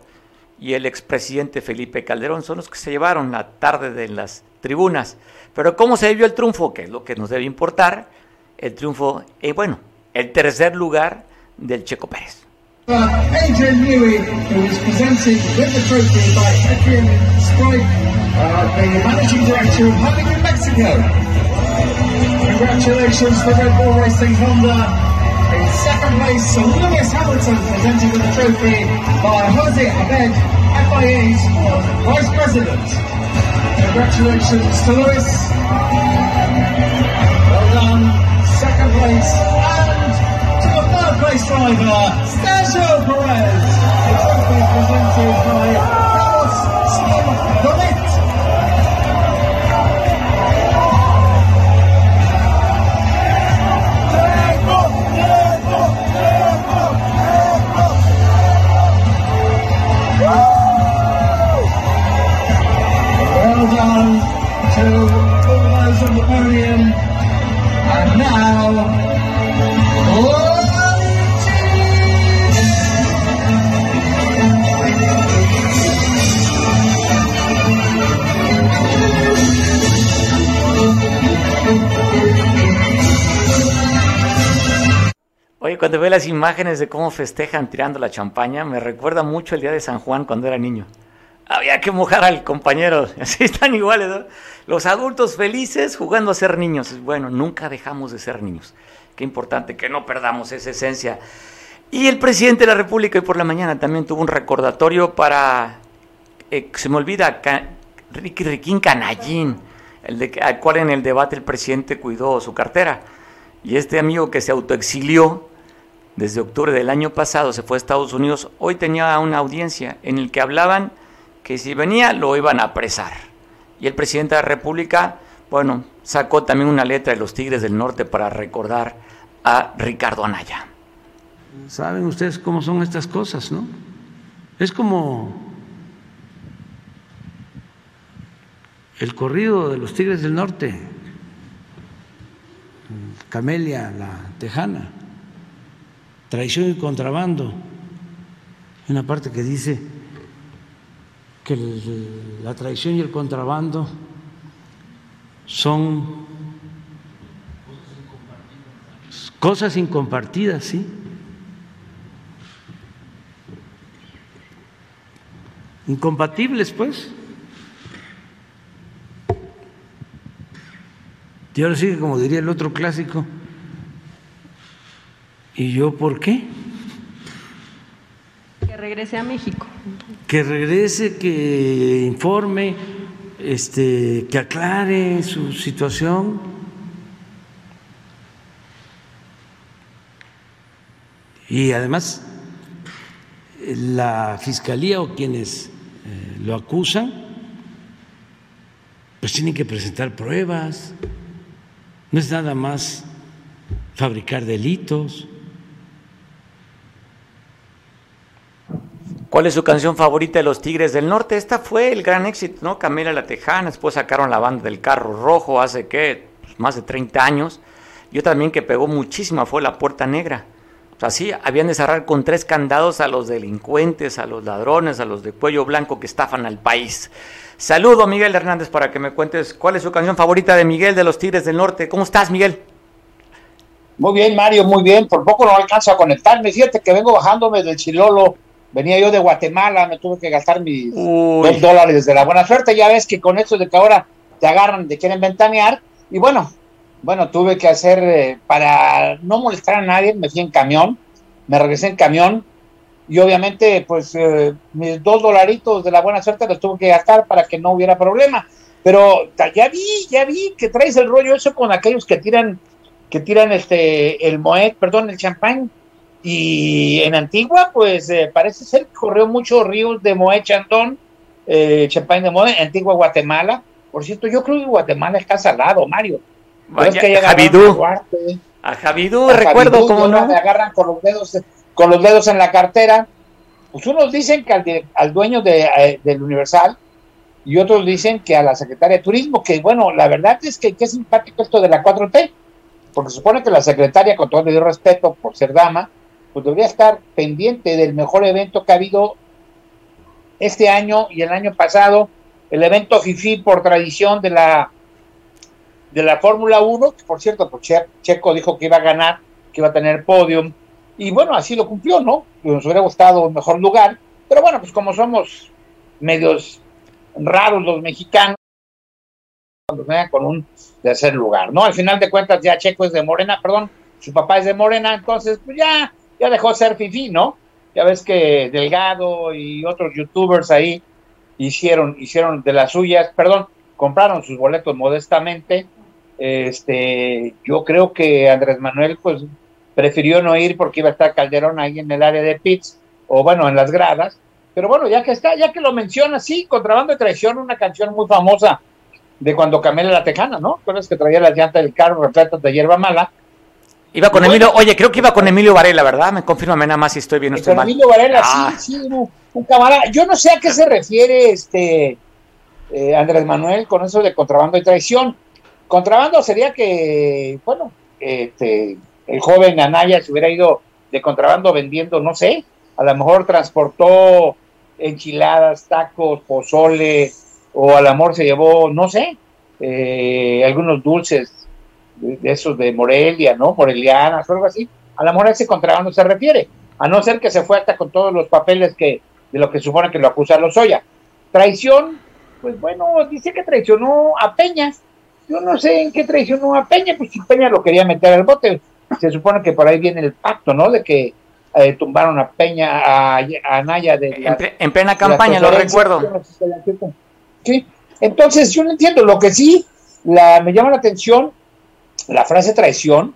y el expresidente Felipe Calderón, son los que se llevaron la tarde de las tribunas. Pero ¿cómo se vio el triunfo? Que es lo que nos debe importar. El triunfo, eh, bueno, el tercer lugar del Checo Pérez. Adrian Newey, who is presented with the trophy by Adrian Strike, uh, the managing director of Hurling in Mexico. Congratulations to Red Bull Racing Honda. In second place, Lewis Hamilton, presented with the trophy by Jose Abed, FIA's Vice President. Congratulations to Lewis. Well done. Second place third place driver, Sergio Perez. Trophy presented by Carlos Smith. Las imágenes de cómo festejan tirando la champaña, me recuerda mucho el día de San Juan cuando era niño. Había que mojar al compañero, así están iguales. Los adultos felices jugando a ser niños. Bueno, nunca dejamos de ser niños. Qué importante que no perdamos esa esencia. Y el presidente de la República hoy por la mañana también tuvo un recordatorio para, eh, se me olvida, Ricky Riquín Canallín, el de al cual en el debate el presidente cuidó su cartera. Y este amigo que se autoexilió desde octubre del año pasado, se fue a Estados Unidos, hoy tenía una audiencia en el que hablaban que si venía lo iban a apresar. Y el presidente de la República, bueno, sacó también una letra de los Tigres del Norte para recordar a Ricardo Anaya. Saben ustedes cómo son estas cosas, ¿no? Es como el corrido de los Tigres del Norte, Camelia, la Tejana, traición y contrabando. Hay una parte que dice que la traición y el contrabando son cosas incompartidas, ¿sí? Incompatibles, pues. Y ahora sí, como diría el otro clásico, ¿Y yo por qué? Que regrese a México. Que regrese, que informe, este, que aclare su situación. Y además, la fiscalía o quienes eh, lo acusan, pues tienen que presentar pruebas. No es nada más fabricar delitos. ¿Cuál es su canción favorita de los Tigres del Norte? Esta fue el gran éxito, ¿no? Camila la Tejana, después sacaron la banda del carro rojo hace, ¿qué? Más de 30 años. Yo también que pegó muchísima fue La Puerta Negra. O sea, sí, habían de cerrar con tres candados a los delincuentes, a los ladrones, a los de cuello blanco que estafan al país. Saludo, Miguel Hernández, para que me cuentes cuál es su canción favorita de Miguel de los Tigres del Norte. ¿Cómo estás, Miguel? Muy bien, Mario, muy bien. Por poco no alcanzo a conectarme. Fíjate que vengo bajándome del Chilolo. Venía yo de Guatemala, me tuve que gastar mis Uy. dos dólares de la buena suerte. Ya ves que con eso de que ahora te agarran, te quieren ventanear. Y bueno, bueno, tuve que hacer, eh, para no molestar a nadie, me fui en camión, me regresé en camión. Y obviamente, pues, eh, mis dos dolaritos de la buena suerte los tuve que gastar para que no hubiera problema. Pero ya vi, ya vi que traes el rollo eso con aquellos que tiran que tiran este el Moet, perdón, el champán. Y en Antigua, pues eh, parece ser que corrió muchos ríos de Moet Chantón, eh, champán de Moet, Antigua, Guatemala. Por cierto, yo creo que Guatemala está salado, Mario. Vaya, que Javidú. a Duarte, A Javidú, a recuerdo ahora no. Me agarran con los dedos, con los dedos en la cartera. Pues unos dicen que al, de- al dueño de, eh, del Universal y otros dicen que a la secretaria de Turismo, que bueno, la verdad es que qué simpático esto de la 4T, porque supone que la secretaria, con todo el respeto por ser dama, pues debería estar pendiente del mejor evento que ha habido este año y el año pasado, el evento FIFI por tradición de la de la Fórmula 1, que por cierto, pues Che- Checo dijo que iba a ganar, que iba a tener podium, y bueno, así lo cumplió, ¿no? Nos hubiera gustado un mejor lugar, pero bueno, pues como somos medios raros los mexicanos, cuando vengan con un tercer lugar, ¿no? Al final de cuentas ya Checo es de Morena, perdón, su papá es de Morena, entonces pues ya, ya dejó de ser fifi, ¿no? Ya ves que Delgado y otros youtubers ahí hicieron, hicieron de las suyas, perdón, compraron sus boletos modestamente. Este, yo creo que Andrés Manuel, pues, prefirió no ir porque iba a estar Calderón ahí en el área de pits, o bueno, en las gradas. Pero bueno, ya que está, ya que lo menciona, sí, Contrabando de Traición, una canción muy famosa de cuando Camela la Tejana, ¿no? ¿Recuerdas que traía las llantas del carro repletas de hierba mala? Iba con Bueno. Emilio, oye, creo que iba con Emilio Varela, ¿verdad? Me confírmame nada más si estoy bien o estoy con mal. Emilio Varela, Ah. sí, sí, un, un camarada. Yo no sé a qué se refiere este eh, Andrés Manuel con eso de contrabando y traición. Contrabando sería que, bueno, este, el joven Anaya se hubiera ido de contrabando vendiendo, no sé, a lo mejor transportó enchiladas, tacos, pozole, o a lo mejor se llevó, no sé, eh, algunos dulces de, esos de Morelia, ¿no? Morelianas o algo así. A lo mejor a ese contrabando se refiere, a no ser que se fue hasta con todos los papeles que de lo que supone que lo acusa Lozoya. Traición, pues bueno, dice que traicionó a Peña. Yo no sé en qué traicionó a Peña, pues si Peña lo quería meter al bote. Se supone que por ahí viene el pacto, ¿no? De que eh, tumbaron a Peña, a, a Naya de la- En, ple- en plena campaña, lo recuerdo. Sí, entonces yo no entiendo. Lo que sí la, me llama la atención la frase traición,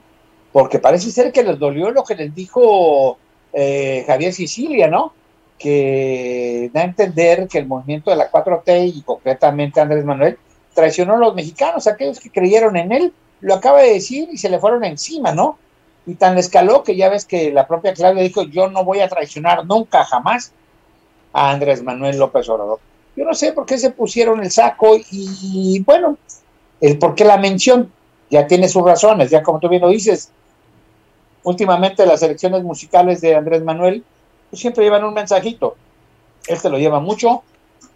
porque parece ser que les dolió lo que les dijo eh, Javier Sicilia, ¿no? Que da a entender que el movimiento de la 4T y concretamente Andrés Manuel traicionó a los mexicanos, aquellos que creyeron en él, lo acaba de decir y se le fueron encima, ¿no? Y tan le escaló que ya ves que la propia Claudia dijo, yo no voy a traicionar nunca, jamás a Andrés Manuel López Obrador. Yo no sé por qué se pusieron el saco y bueno, el por qué la mención ya tiene sus razones, ya como tú bien lo dices. Últimamente las elecciones musicales de Andrés Manuel pues, siempre llevan un mensajito. Este lo lleva mucho.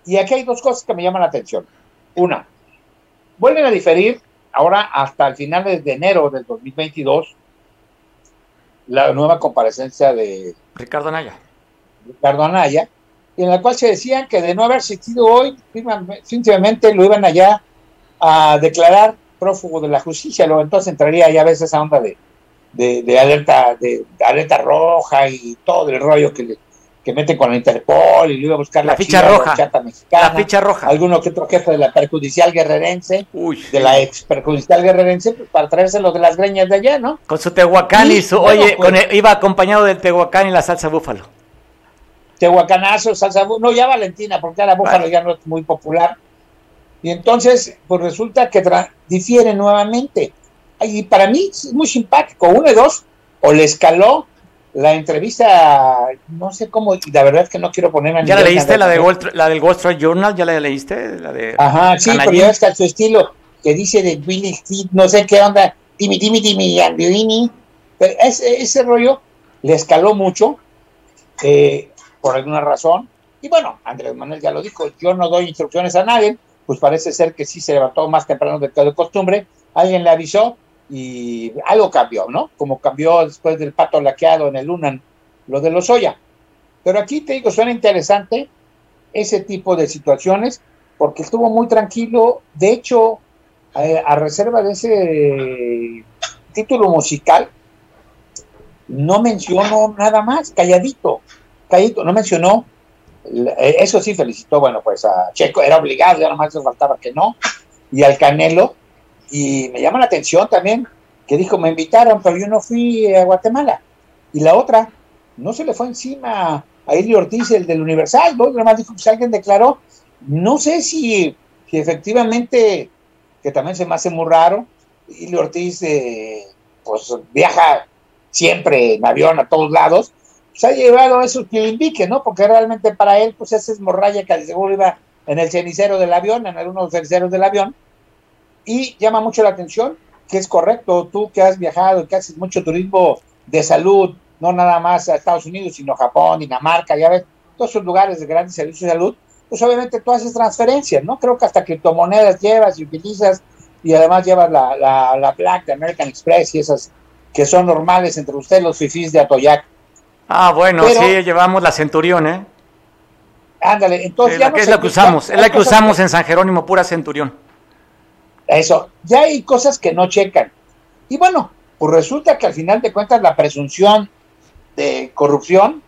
Y aquí hay dos cosas que me llaman la atención. Una, vuelven a diferir ahora hasta el final de enero del 2022 la nueva comparecencia de Ricardo Anaya. Ricardo Anaya, en la cual se decían que de no haber existido hoy, simplemente lo iban allá a declarar prófugo de la justicia, luego entonces entraría ya a veces esa onda de, de, alerta, de, alerta roja y todo el rollo que, le, que meten con la Interpol y iba a buscar la, ficha roja. La ficha roja. Alguno que otro jefe de la perjudicial guerrerense, de la ex perjudicial guerrerense, pues, para traerse los de las greñas de allá, ¿no? Con su tehuacán y, su, oye, pues iba acompañado del tehuacán y la salsa búfalo. Tehuacanazo, salsa búfalo, no, ya Valentina, porque ahora búfalo ya no es muy popular. Y entonces, pues resulta que difiere nuevamente y para mí es muy simpático. Uno y dos, o le escaló la entrevista, no sé cómo, y la verdad es que no quiero ponerme ¿Ya la leíste, la, de la del Wall Street Journal? ¿Ya la leíste? La de Ajá, sí, pero ya está su estilo, que dice de Billy Steve, no sé qué onda, Timmy, Timmy, Timmy, Andrini. Ese, ese rollo le escaló mucho, eh, por alguna razón. Y bueno, Andrés Manuel ya lo dijo, yo no doy instrucciones a nadie, pues parece ser que sí se levantó más temprano de de costumbre, alguien le avisó, y algo cambió, ¿no? Como cambió después del pato laqueado en el Lunan, lo de los Oya. Pero aquí te digo, suena interesante ese tipo de situaciones, porque estuvo muy tranquilo. De hecho, eh, a reserva de ese título musical, no mencionó nada más, calladito, calladito, no mencionó. Eh, eso sí felicitó, bueno, pues a Checo, era obligado, ya nomás le faltaba que no, y al Canelo, y me llama la atención también que dijo, me invitaron, pero yo no fui a Guatemala. Y la otra, no se le fue encima a Ili Ortiz, el del Universal, ¿no? Además dijo, que alguien declaró, no sé si, efectivamente, que también se me hace muy raro, Ili Ortiz, eh, pues viaja siempre en avión a todos lados, se ha llevado esos quilimbiques, ¿no? Porque realmente para él, pues esa es morralla que seguro iba en el cenicero del avión, en algunos ceniceros del avión, y llama mucho la atención que es correcto, tú que has viajado, que haces mucho turismo de salud, no nada más a Estados Unidos, sino Japón, Dinamarca, ya ves, todos esos lugares de grandes servicios de salud, pues obviamente tú haces transferencias, ¿no? Creo que hasta criptomonedas llevas y utilizas y además llevas la, la, la placa de American Express y esas que son normales entre ustedes los fifís de Atoyac. Ah, bueno, sí, llevamos la Centurión, ¿eh? Ándale, entonces... ya es la que usamos, es la que usamos en San Jerónimo, pura Centurión. Eso, ya hay cosas que no checan. Y bueno, pues resulta que al final de cuentas la presunción de corrupción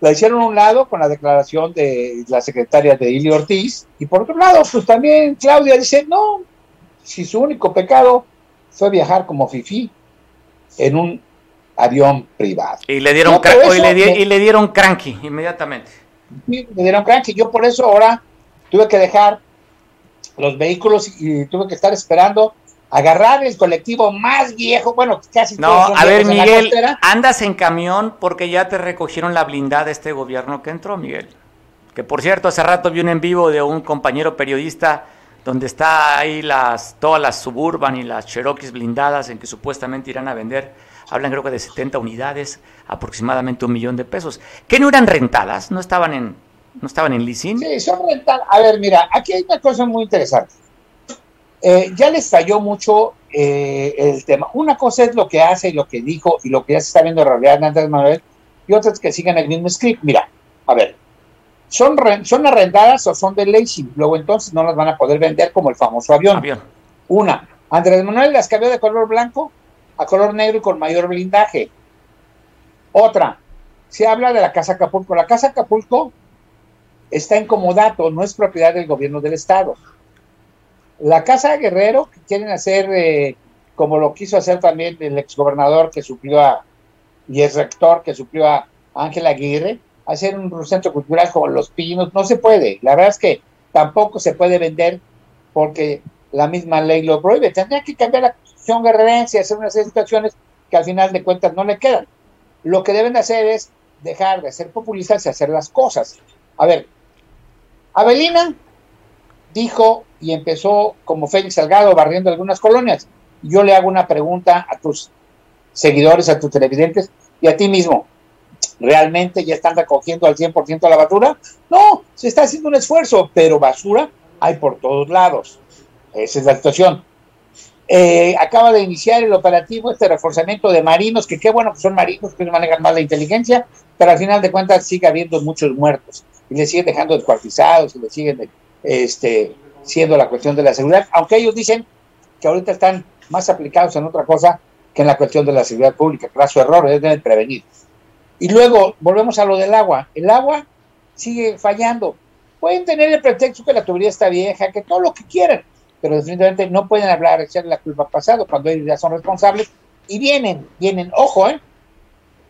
la hicieron a un lado con la declaración de la secretaria de Ili Ortiz, y por otro lado, pues también Claudia dice, no, si su único pecado fue viajar como Fifi en un avión privado. Y le dieron, y, le y le dieron cranky inmediatamente. le dieron cranky. Yo por eso ahora tuve que dejar los vehículos y tuve que estar esperando agarrar el colectivo más viejo, bueno, casi No, a ver, Miguel, andas en camión porque ya te recogieron la blindada de este gobierno que entró, Miguel. Que por cierto, hace rato vi un en vivo de un compañero periodista donde está ahí las todas las Suburban y las Cherokees blindadas en que supuestamente irán a vender. Hablan creo que de 70 unidades, aproximadamente un millón de pesos. ¿Que no eran rentadas? ¿No estaban en ¿No estaban en leasing? Sí, son rentadas. A ver, mira, aquí hay una cosa muy interesante. Eh, ya les falló mucho eh, el tema. Una cosa es lo que hace y lo que dijo y lo que ya se está viendo en realidad Andrés Manuel, y otra es que sigan el mismo script. Mira, a ver, ¿son, son arrendadas o son de leasing? Luego entonces no las van a poder vender como el famoso avión. avión. Una, Andrés Manuel las cambió de color blanco a color negro y con mayor blindaje. Otra, se habla de la Casa Acapulco. La Casa Acapulco está en comodato, no es propiedad del gobierno del Estado. La Casa Guerrero, que quieren hacer, eh, como lo quiso hacer también el exgobernador que suplió a, y el rector que suplió a Ángel Aguirre, hacer un centro cultural como Los Pinos, no se puede. La verdad es que tampoco se puede vender porque la misma ley lo prohíbe. Tendría que cambiar la constitución guerrerense hacer unas situaciones que al final de cuentas no le quedan. Lo que deben hacer es dejar de ser populistas y hacer las cosas. A ver, Avelina dijo y empezó como Félix Salgado barriendo algunas colonias. Yo le hago una pregunta a tus seguidores, a tus televidentes y a ti mismo. ¿Realmente ya están recogiendo al 100% la basura? No, se está haciendo un esfuerzo, pero basura hay por todos lados. Esa es la situación. Eh, acaba de iniciar el operativo, este reforzamiento de marinos, que qué bueno que son marinos, que manejan más la inteligencia, pero al final de cuentas sigue habiendo muchos muertos y le siguen dejando descuartizados y le siguen este, siendo la cuestión de la seguridad, aunque ellos dicen que ahorita están más aplicados en otra cosa que en la cuestión de la seguridad pública, que su error, es de prevenir. Y luego volvemos a lo del agua. El agua sigue fallando. Pueden tener el pretexto que la tubería está vieja, que todo lo que quieran, pero definitivamente no pueden hablar, echarle la culpa al pasado cuando ellos ya son responsables y vienen, vienen, ojo, ¿eh?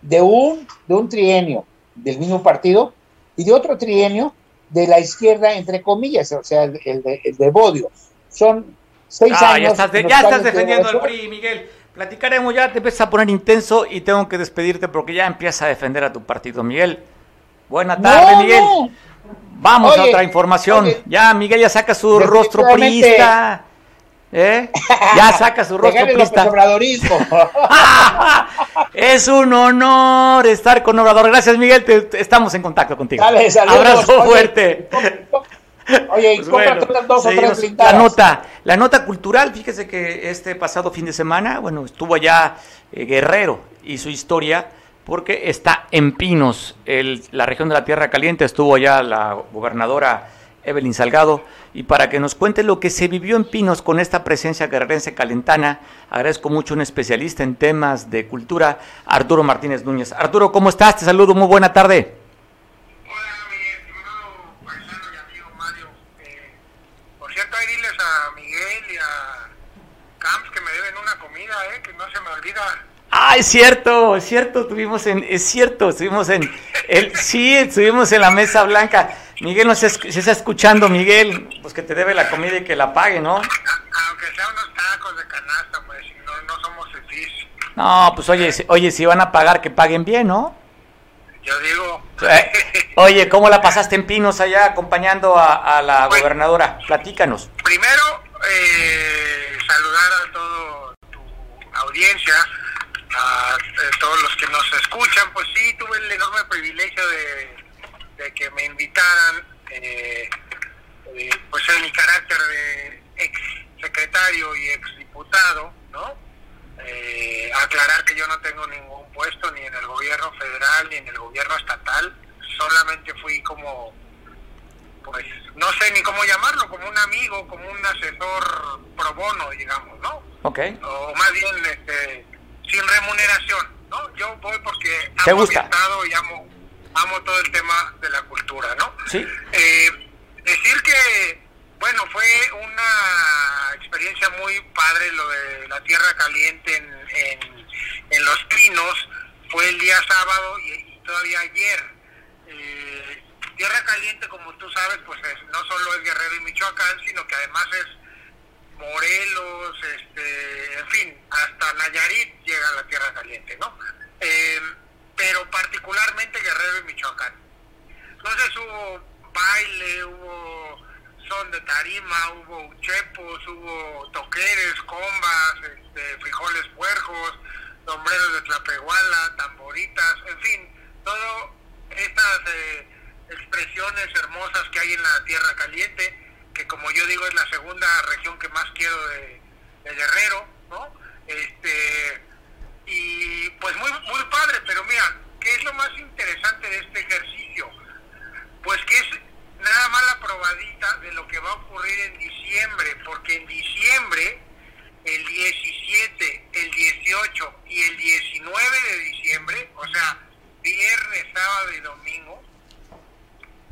de un, de un trienio del mismo partido y de otro trienio de la izquierda, entre comillas, o sea, el, de, el de Bodio. Son seis ah, años. Ya estás, ya estás defendiendo al PRI, Miguel. Platicaremos, ya te empiezas a poner intenso y tengo que despedirte porque ya empieza a defender a tu partido, Miguel. Buena tarde, Miguel. Vamos a otra información. Ya, Miguel ya saca su rostro priista. ¿Eh? Ya saca su rostro priista. es un honor estar con Obrador. Gracias, Miguel. Te, estamos en contacto contigo. Dale, Abrazo fuerte. Oye, pues dos o tres La nota, la nota cultural, fíjese que este pasado fin de semana, bueno, estuvo allá eh, Guerrero y su historia, porque está en Pinos, el, la región de la Tierra Caliente, estuvo allá la gobernadora Evelyn Salgado, y para que nos cuente lo que se vivió en Pinos con esta presencia guerrerense calentana, agradezco mucho a un especialista en temas de cultura, Arturo Martínez Núñez. Arturo, ¿cómo estás? Te saludo, muy buena tarde. Ah, es cierto, es cierto, estuvimos en, es cierto, estuvimos en, el, sí, estuvimos en la mesa blanca. Miguel, no se, está escuchando, Miguel, pues que te debe la comida y que la pague, ¿no? Aunque sea unos tacos de canasta, pues, no, no somos felices. No, pues oye, oye, si van a pagar, que paguen bien, ¿no? Yo digo. Eh, oye, ¿cómo la pasaste en Pinos allá acompañando a, la pues, gobernadora? Platícanos. Primero, eh, saludar a toda tu audiencia a eh, todos los que nos escuchan, pues sí, tuve el enorme privilegio de, que me invitaran, eh, eh, pues en mi carácter de ex secretario y ex diputado, ¿no? aclarar que yo no tengo ningún puesto ni en el gobierno federal ni en el gobierno estatal, solamente fui como, pues, no sé ni cómo llamarlo, como un amigo, como un asesor pro bono, digamos, ¿no? Ok. O más bien, este sin remuneración, ¿no? Yo voy porque amo gusta? Estado y amo, amo todo el tema de la cultura, ¿no? Sí. Eh, decir que, bueno, fue una experiencia muy padre lo de la Tierra Caliente en, en, Los Pinos, fue el día sábado y, todavía ayer. Eh, Tierra Caliente, como tú sabes, pues no solo es Guerrero y Michoacán, sino que además es Morelos, este, en fin, hasta Nayarit llega a la Tierra Caliente, ¿no? Em, pero particularmente Guerrero y Michoacán. Entonces hubo baile, hubo son de tarima, hubo uchepos, hubo toqueres, combas, este, frijoles puercos, sombreros de tlapehuala, tamboritas, en fin, todas estas eh, expresiones hermosas que hay en la Tierra Caliente que como yo digo es la segunda región que más quiero de, Guerrero, ¿no? Este, y pues muy, muy padre, pero mira, ¿qué es lo más interesante de este ejercicio? Pues que es nada más la probadita de lo que va a ocurrir en diciembre, porque en diciembre, el 17, el 18 y el 19 de diciembre, o sea, viernes, sábado y domingo,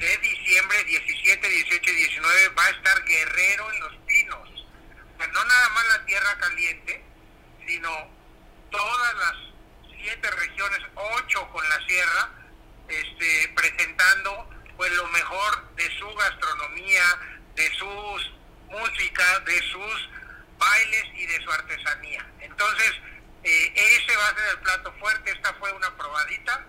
de diciembre 17, 18 y 19 va a estar Guerrero en los Pinos. O no nada más la Tierra Caliente, sino todas las siete regiones, ocho con la Sierra, este, presentando pues lo mejor de su gastronomía, de sus música, de sus bailes y de su artesanía. Entonces, eh, ese va a ser el plato fuerte, esta fue una probadita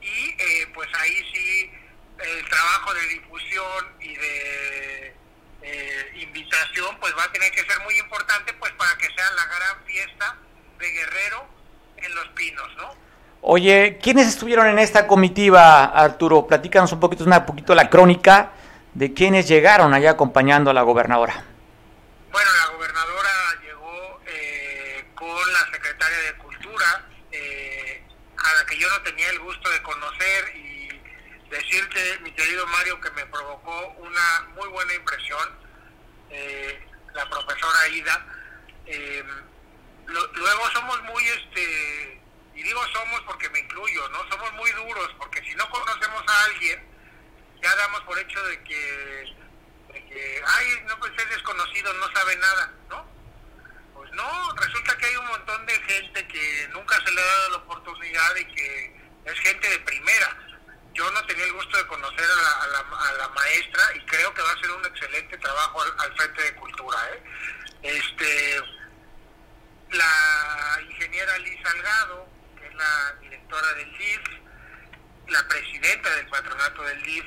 y eh, pues ahí sí el trabajo de difusión y de eh, invitación pues va a tener que ser muy importante pues para que sea la gran fiesta de Guerrero en Los Pinos, ¿no? Oye, ¿quiénes estuvieron en esta comitiva, Arturo? Platícanos un poquito, una poquito la crónica de quiénes llegaron allá acompañando a la gobernadora. Bueno, la gobernadora llegó eh, con la secretaria de Cultura, eh, a la que yo no tenía el gusto de conocer decirte, mi querido Mario, que me provocó una muy buena impresión, eh, la profesora Ida, eh, luego somos muy, este, y digo somos porque me incluyo, ¿no? Somos muy duros, porque si no conocemos a alguien, ya damos por hecho de que, de que ay, no, pues es desconocido, no sabe nada, ¿no? Pues no, resulta que hay un montón de gente que nunca se le ha dado la oportunidad y que es gente de primera. Yo no tenía el gusto de conocer a la, a la, maestra y creo que va a ser un excelente trabajo al, frente de cultura. ¿eh? Este, la ingeniera Liz Salgado, que es la directora del DIF, la presidenta del patronato del DIF,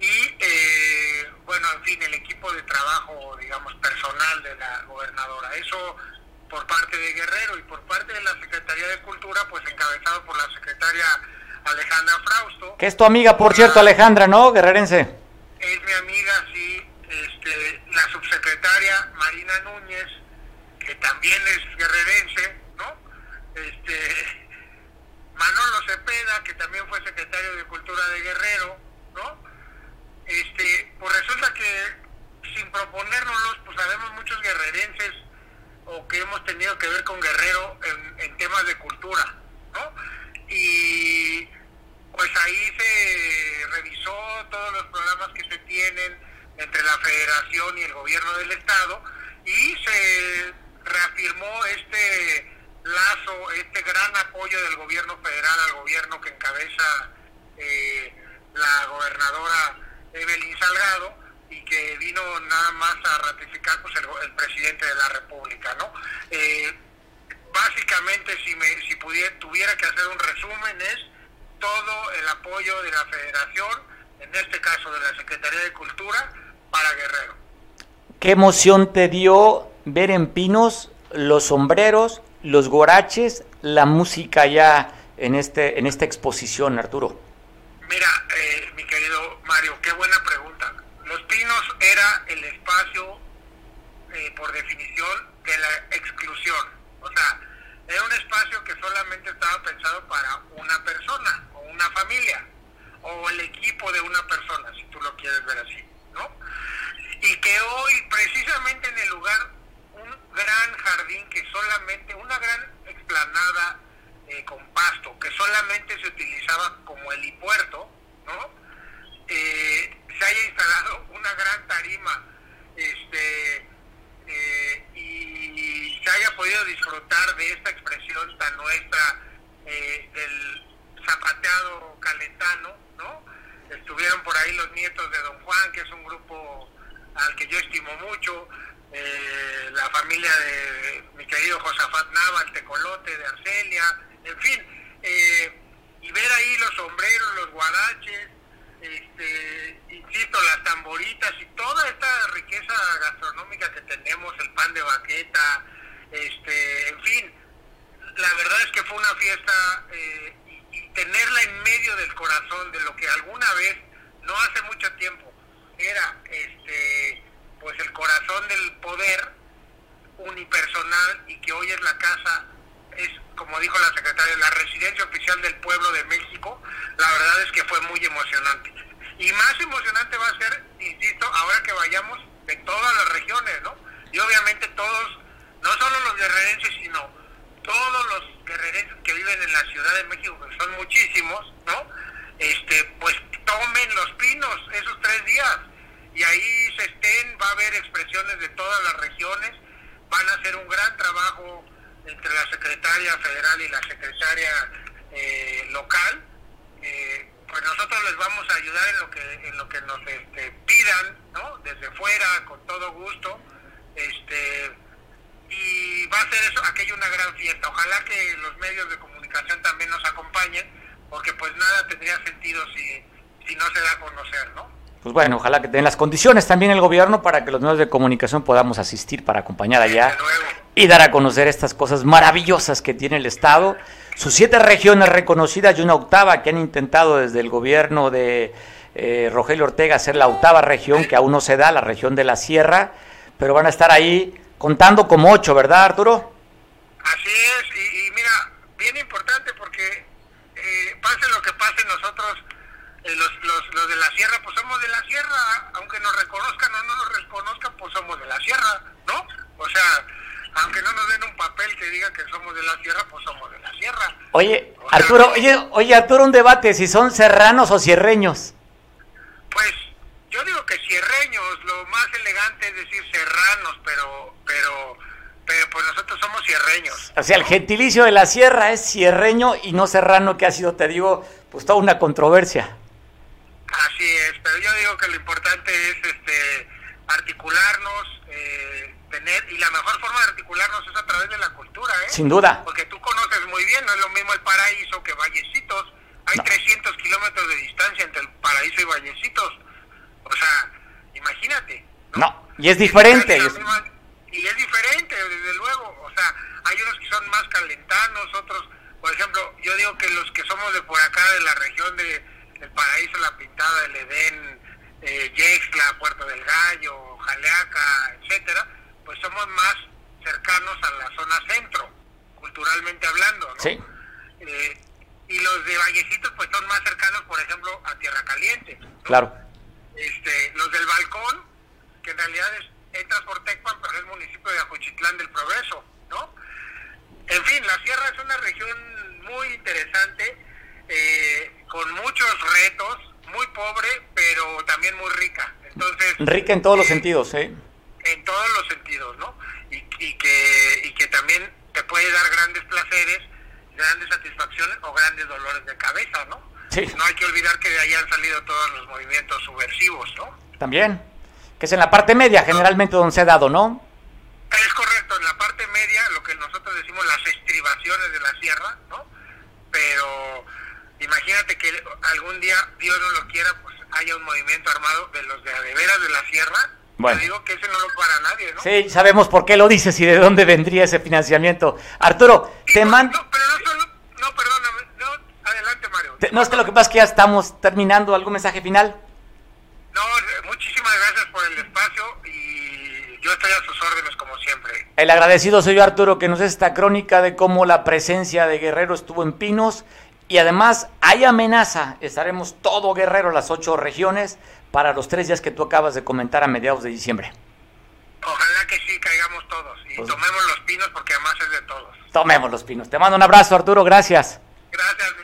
y eh, bueno, en fin, el equipo de trabajo, digamos, personal de la gobernadora. Eso por parte de Guerrero y por parte de la Secretaría de Cultura, pues encabezado por la secretaria Alejandra Frausto. Que es tu amiga, por cierto, Alejandra, ¿no? Guerrerense. Es mi amiga, sí. Este, la subsecretaria Marina Núñez, que también es guerrerense, ¿no? Este, Manolo Cepeda, que también fue secretario de Cultura de Guerrero, ¿no? Este, pues resulta que sin proponérnoslos, pues sabemos muchos guerrerenses o que hemos tenido que ver con Guerrero en, en temas de cultura, ¿no? Y pues ahí se revisó todos los programas que se tienen entre la federación y el gobierno del estado y se reafirmó este lazo, este gran apoyo del gobierno federal al gobierno que encabeza eh, la gobernadora Evelyn Salgado y que vino nada más a ratificar pues el, presidente de la República, ¿no? Eh, básicamente si me si pudiera tuviera que hacer un resumen es todo el apoyo de la Federación, en este caso de la Secretaría de Cultura, para Guerrero. ¿Qué emoción te dio ver en Pinos los sombreros, los goraches, la música ya en este en esta exposición, Arturo? Mira, eh, mi querido Mario, qué buena pregunta. Los Pinos era el espacio, eh, por definición, de la exclusión. O sea, era un espacio que solamente estaba pensado para una persona o una familia o el equipo de una persona, si tú lo quieres ver así, ¿no? Y que hoy, precisamente en el lugar, un gran jardín que solamente, una gran explanada eh, con pasto, que solamente se utilizaba como helipuerto, ¿no? Eh, se haya instalado una gran tarima, este, eh, y se haya podido disfrutar de esta expresión tan nuestra del zapateado calentano, ¿no? Estuvieron por ahí los nietos de Don Juan, que es un grupo al que yo estimo mucho, la familia de mi querido Josafat Nava, el tecolote de Arcelia, en fin, eh, y ver ahí los sombreros, los guaraches, este, insisto, las tamboritas y toda esta riqueza gastronómica que tenemos, el pan de baqueta, este, en fin, la verdad es que fue una fiesta eh, y, tenerla en medio del corazón de lo que alguna vez, no hace mucho tiempo, era este, pues el corazón del poder unipersonal y que hoy es la casa es, como dijo la secretaria, la residencia oficial del pueblo de México, la verdad es que fue muy emocionante. Y más emocionante va a ser, insisto, ahora que vayamos de todas las regiones, ¿no? Y obviamente todos, no solo los guerrerenses, sino todos los guerrerenses que viven en la Ciudad de México, que son muchísimos, ¿no? Este, pues tomen los pinos esos tres días y ahí se estén, va a haber expresiones de todas las regiones, van a hacer un gran trabajo entre la secretaria federal y la secretaria eh, local, eh, pues nosotros les vamos a ayudar en lo que en lo que nos este, pidan, ¿no? Desde fuera, con todo gusto, este y va a ser eso aquello una gran fiesta. Ojalá que los medios de comunicación también nos acompañen, porque pues nada tendría sentido si si no se da a conocer, ¿no? Pues bueno, ojalá que den las condiciones también el gobierno para que los medios de comunicación podamos asistir para acompañar allá y dar a conocer estas cosas maravillosas que tiene el Estado. Sus siete regiones reconocidas y una octava que han intentado desde el gobierno de eh, Rogelio Ortega hacer la octava región que aún no se da, la región de la Sierra, pero van a estar ahí contando como ocho, ¿verdad Arturo? Así es, y, mira, bien importante porque eh, pase lo que pase nosotros eh, los, los, los de la sierra, pues somos de la sierra, aunque nos reconozcan o no nos reconozcan, pues somos de la sierra, ¿no? O sea, aunque no nos den un papel que diga que somos de la sierra, pues somos de la sierra. Oye, Arturo, oye, oye, Arturo, un debate, si son serranos o cierreños. Pues yo digo que cierreños, lo más elegante es decir serranos, pero, pero, pero pues nosotros somos cierreños. O sea, el gentilicio de la sierra es cierreño y no serrano, que ha sido, te digo, pues toda una controversia. Así es, pero yo digo que lo importante es este articularnos, eh, tener, y la mejor forma de articularnos es a través de la cultura, ¿eh? Sin duda. Porque tú conoces muy bien, no es lo mismo el paraíso que Vallecitos. Hay 300 kilómetros de distancia entre el paraíso y Vallecitos. O sea, imagínate. No, y es diferente. y es diferente, desde luego. O sea, hay unos que son más calentanos, otros, por ejemplo, yo digo que los que somos de por acá, de la región de el paraíso, la pintada, el Edén, eh, Yexla, Puerto del Gallo, Jaleaca, etcétera, pues somos más cercanos a la zona centro, culturalmente hablando, ¿no? Sí. Eh, y los de Vallecitos pues son más cercanos, por ejemplo, a Tierra Caliente. Claro. Este, los del Balcón, que en realidad es, entras por Tecpan, pero es el municipio de Ajuchitlán del Progreso, ¿no? En fin, la sierra es una región muy interesante, eh, con muchos retos, muy pobre, pero también muy rica. Entonces, rica en todos los sentidos, ¿eh? En todos los sentidos, ¿no? Y, y, que, y que también te puede dar grandes placeres, grandes satisfacciones o grandes dolores de cabeza, ¿no? Sí. No hay que olvidar que de ahí han salido todos los movimientos subversivos, ¿no? También. Que es en la parte media generalmente donde se ha dado, ¿no? Es correcto, en la parte media, lo que nosotros decimos las estribaciones de la sierra, ¿no? Pero imagínate que algún día, Dios no lo quiera, pues haya un movimiento armado de los de veras de la sierra. Bueno. Te digo que ese no lo para nadie, ¿no? Sí, sabemos por qué lo dices y de dónde vendría ese financiamiento. Arturo, te no, mando... No, pero no solo... No, perdóname. No, adelante, Mario. no, es que lo que pasa es que ya estamos terminando. ¿Algún mensaje final? No, muchísimas gracias por el espacio y yo estoy a sus órdenes como siempre. El agradecido soy yo, Arturo, que nos es esta crónica de cómo la presencia de Guerrero estuvo en Pinos y además hay amenaza, estaremos todo Guerrero, las ocho regiones, para los tres días que tú acabas de comentar a mediados de diciembre. Ojalá que sí, caigamos todos y pues, tomemos los pinos porque además es de todos. Tomemos los pinos. Te mando un abrazo, Arturo, gracias. Gracias,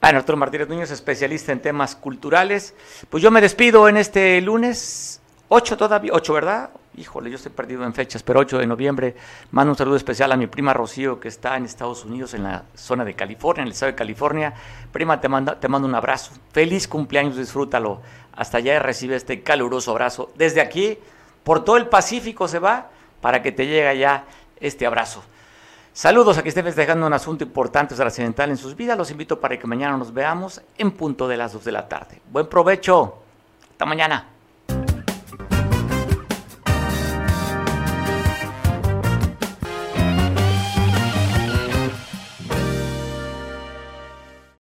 Mario. Bueno, Arturo Martínez Núñez, especialista en temas culturales. Pues yo me despido en este lunes, 8 todavía, 8, ¿verdad? Híjole, yo estoy perdido en fechas, pero 8 de noviembre. Mando un saludo especial a mi prima Rocío, que está en Estados Unidos, en la zona de California, en el estado de California. Prima, te, manda, te mando un abrazo. Feliz cumpleaños, disfrútalo. Hasta allá recibe este caluroso abrazo. Desde aquí, por todo el Pacífico se va, para que te llegue ya este abrazo. Saludos a que estén festejando un asunto importante, trascendental en sus vidas. Los invito para que mañana nos veamos en punto de las 2 de la tarde. Buen provecho. Hasta mañana.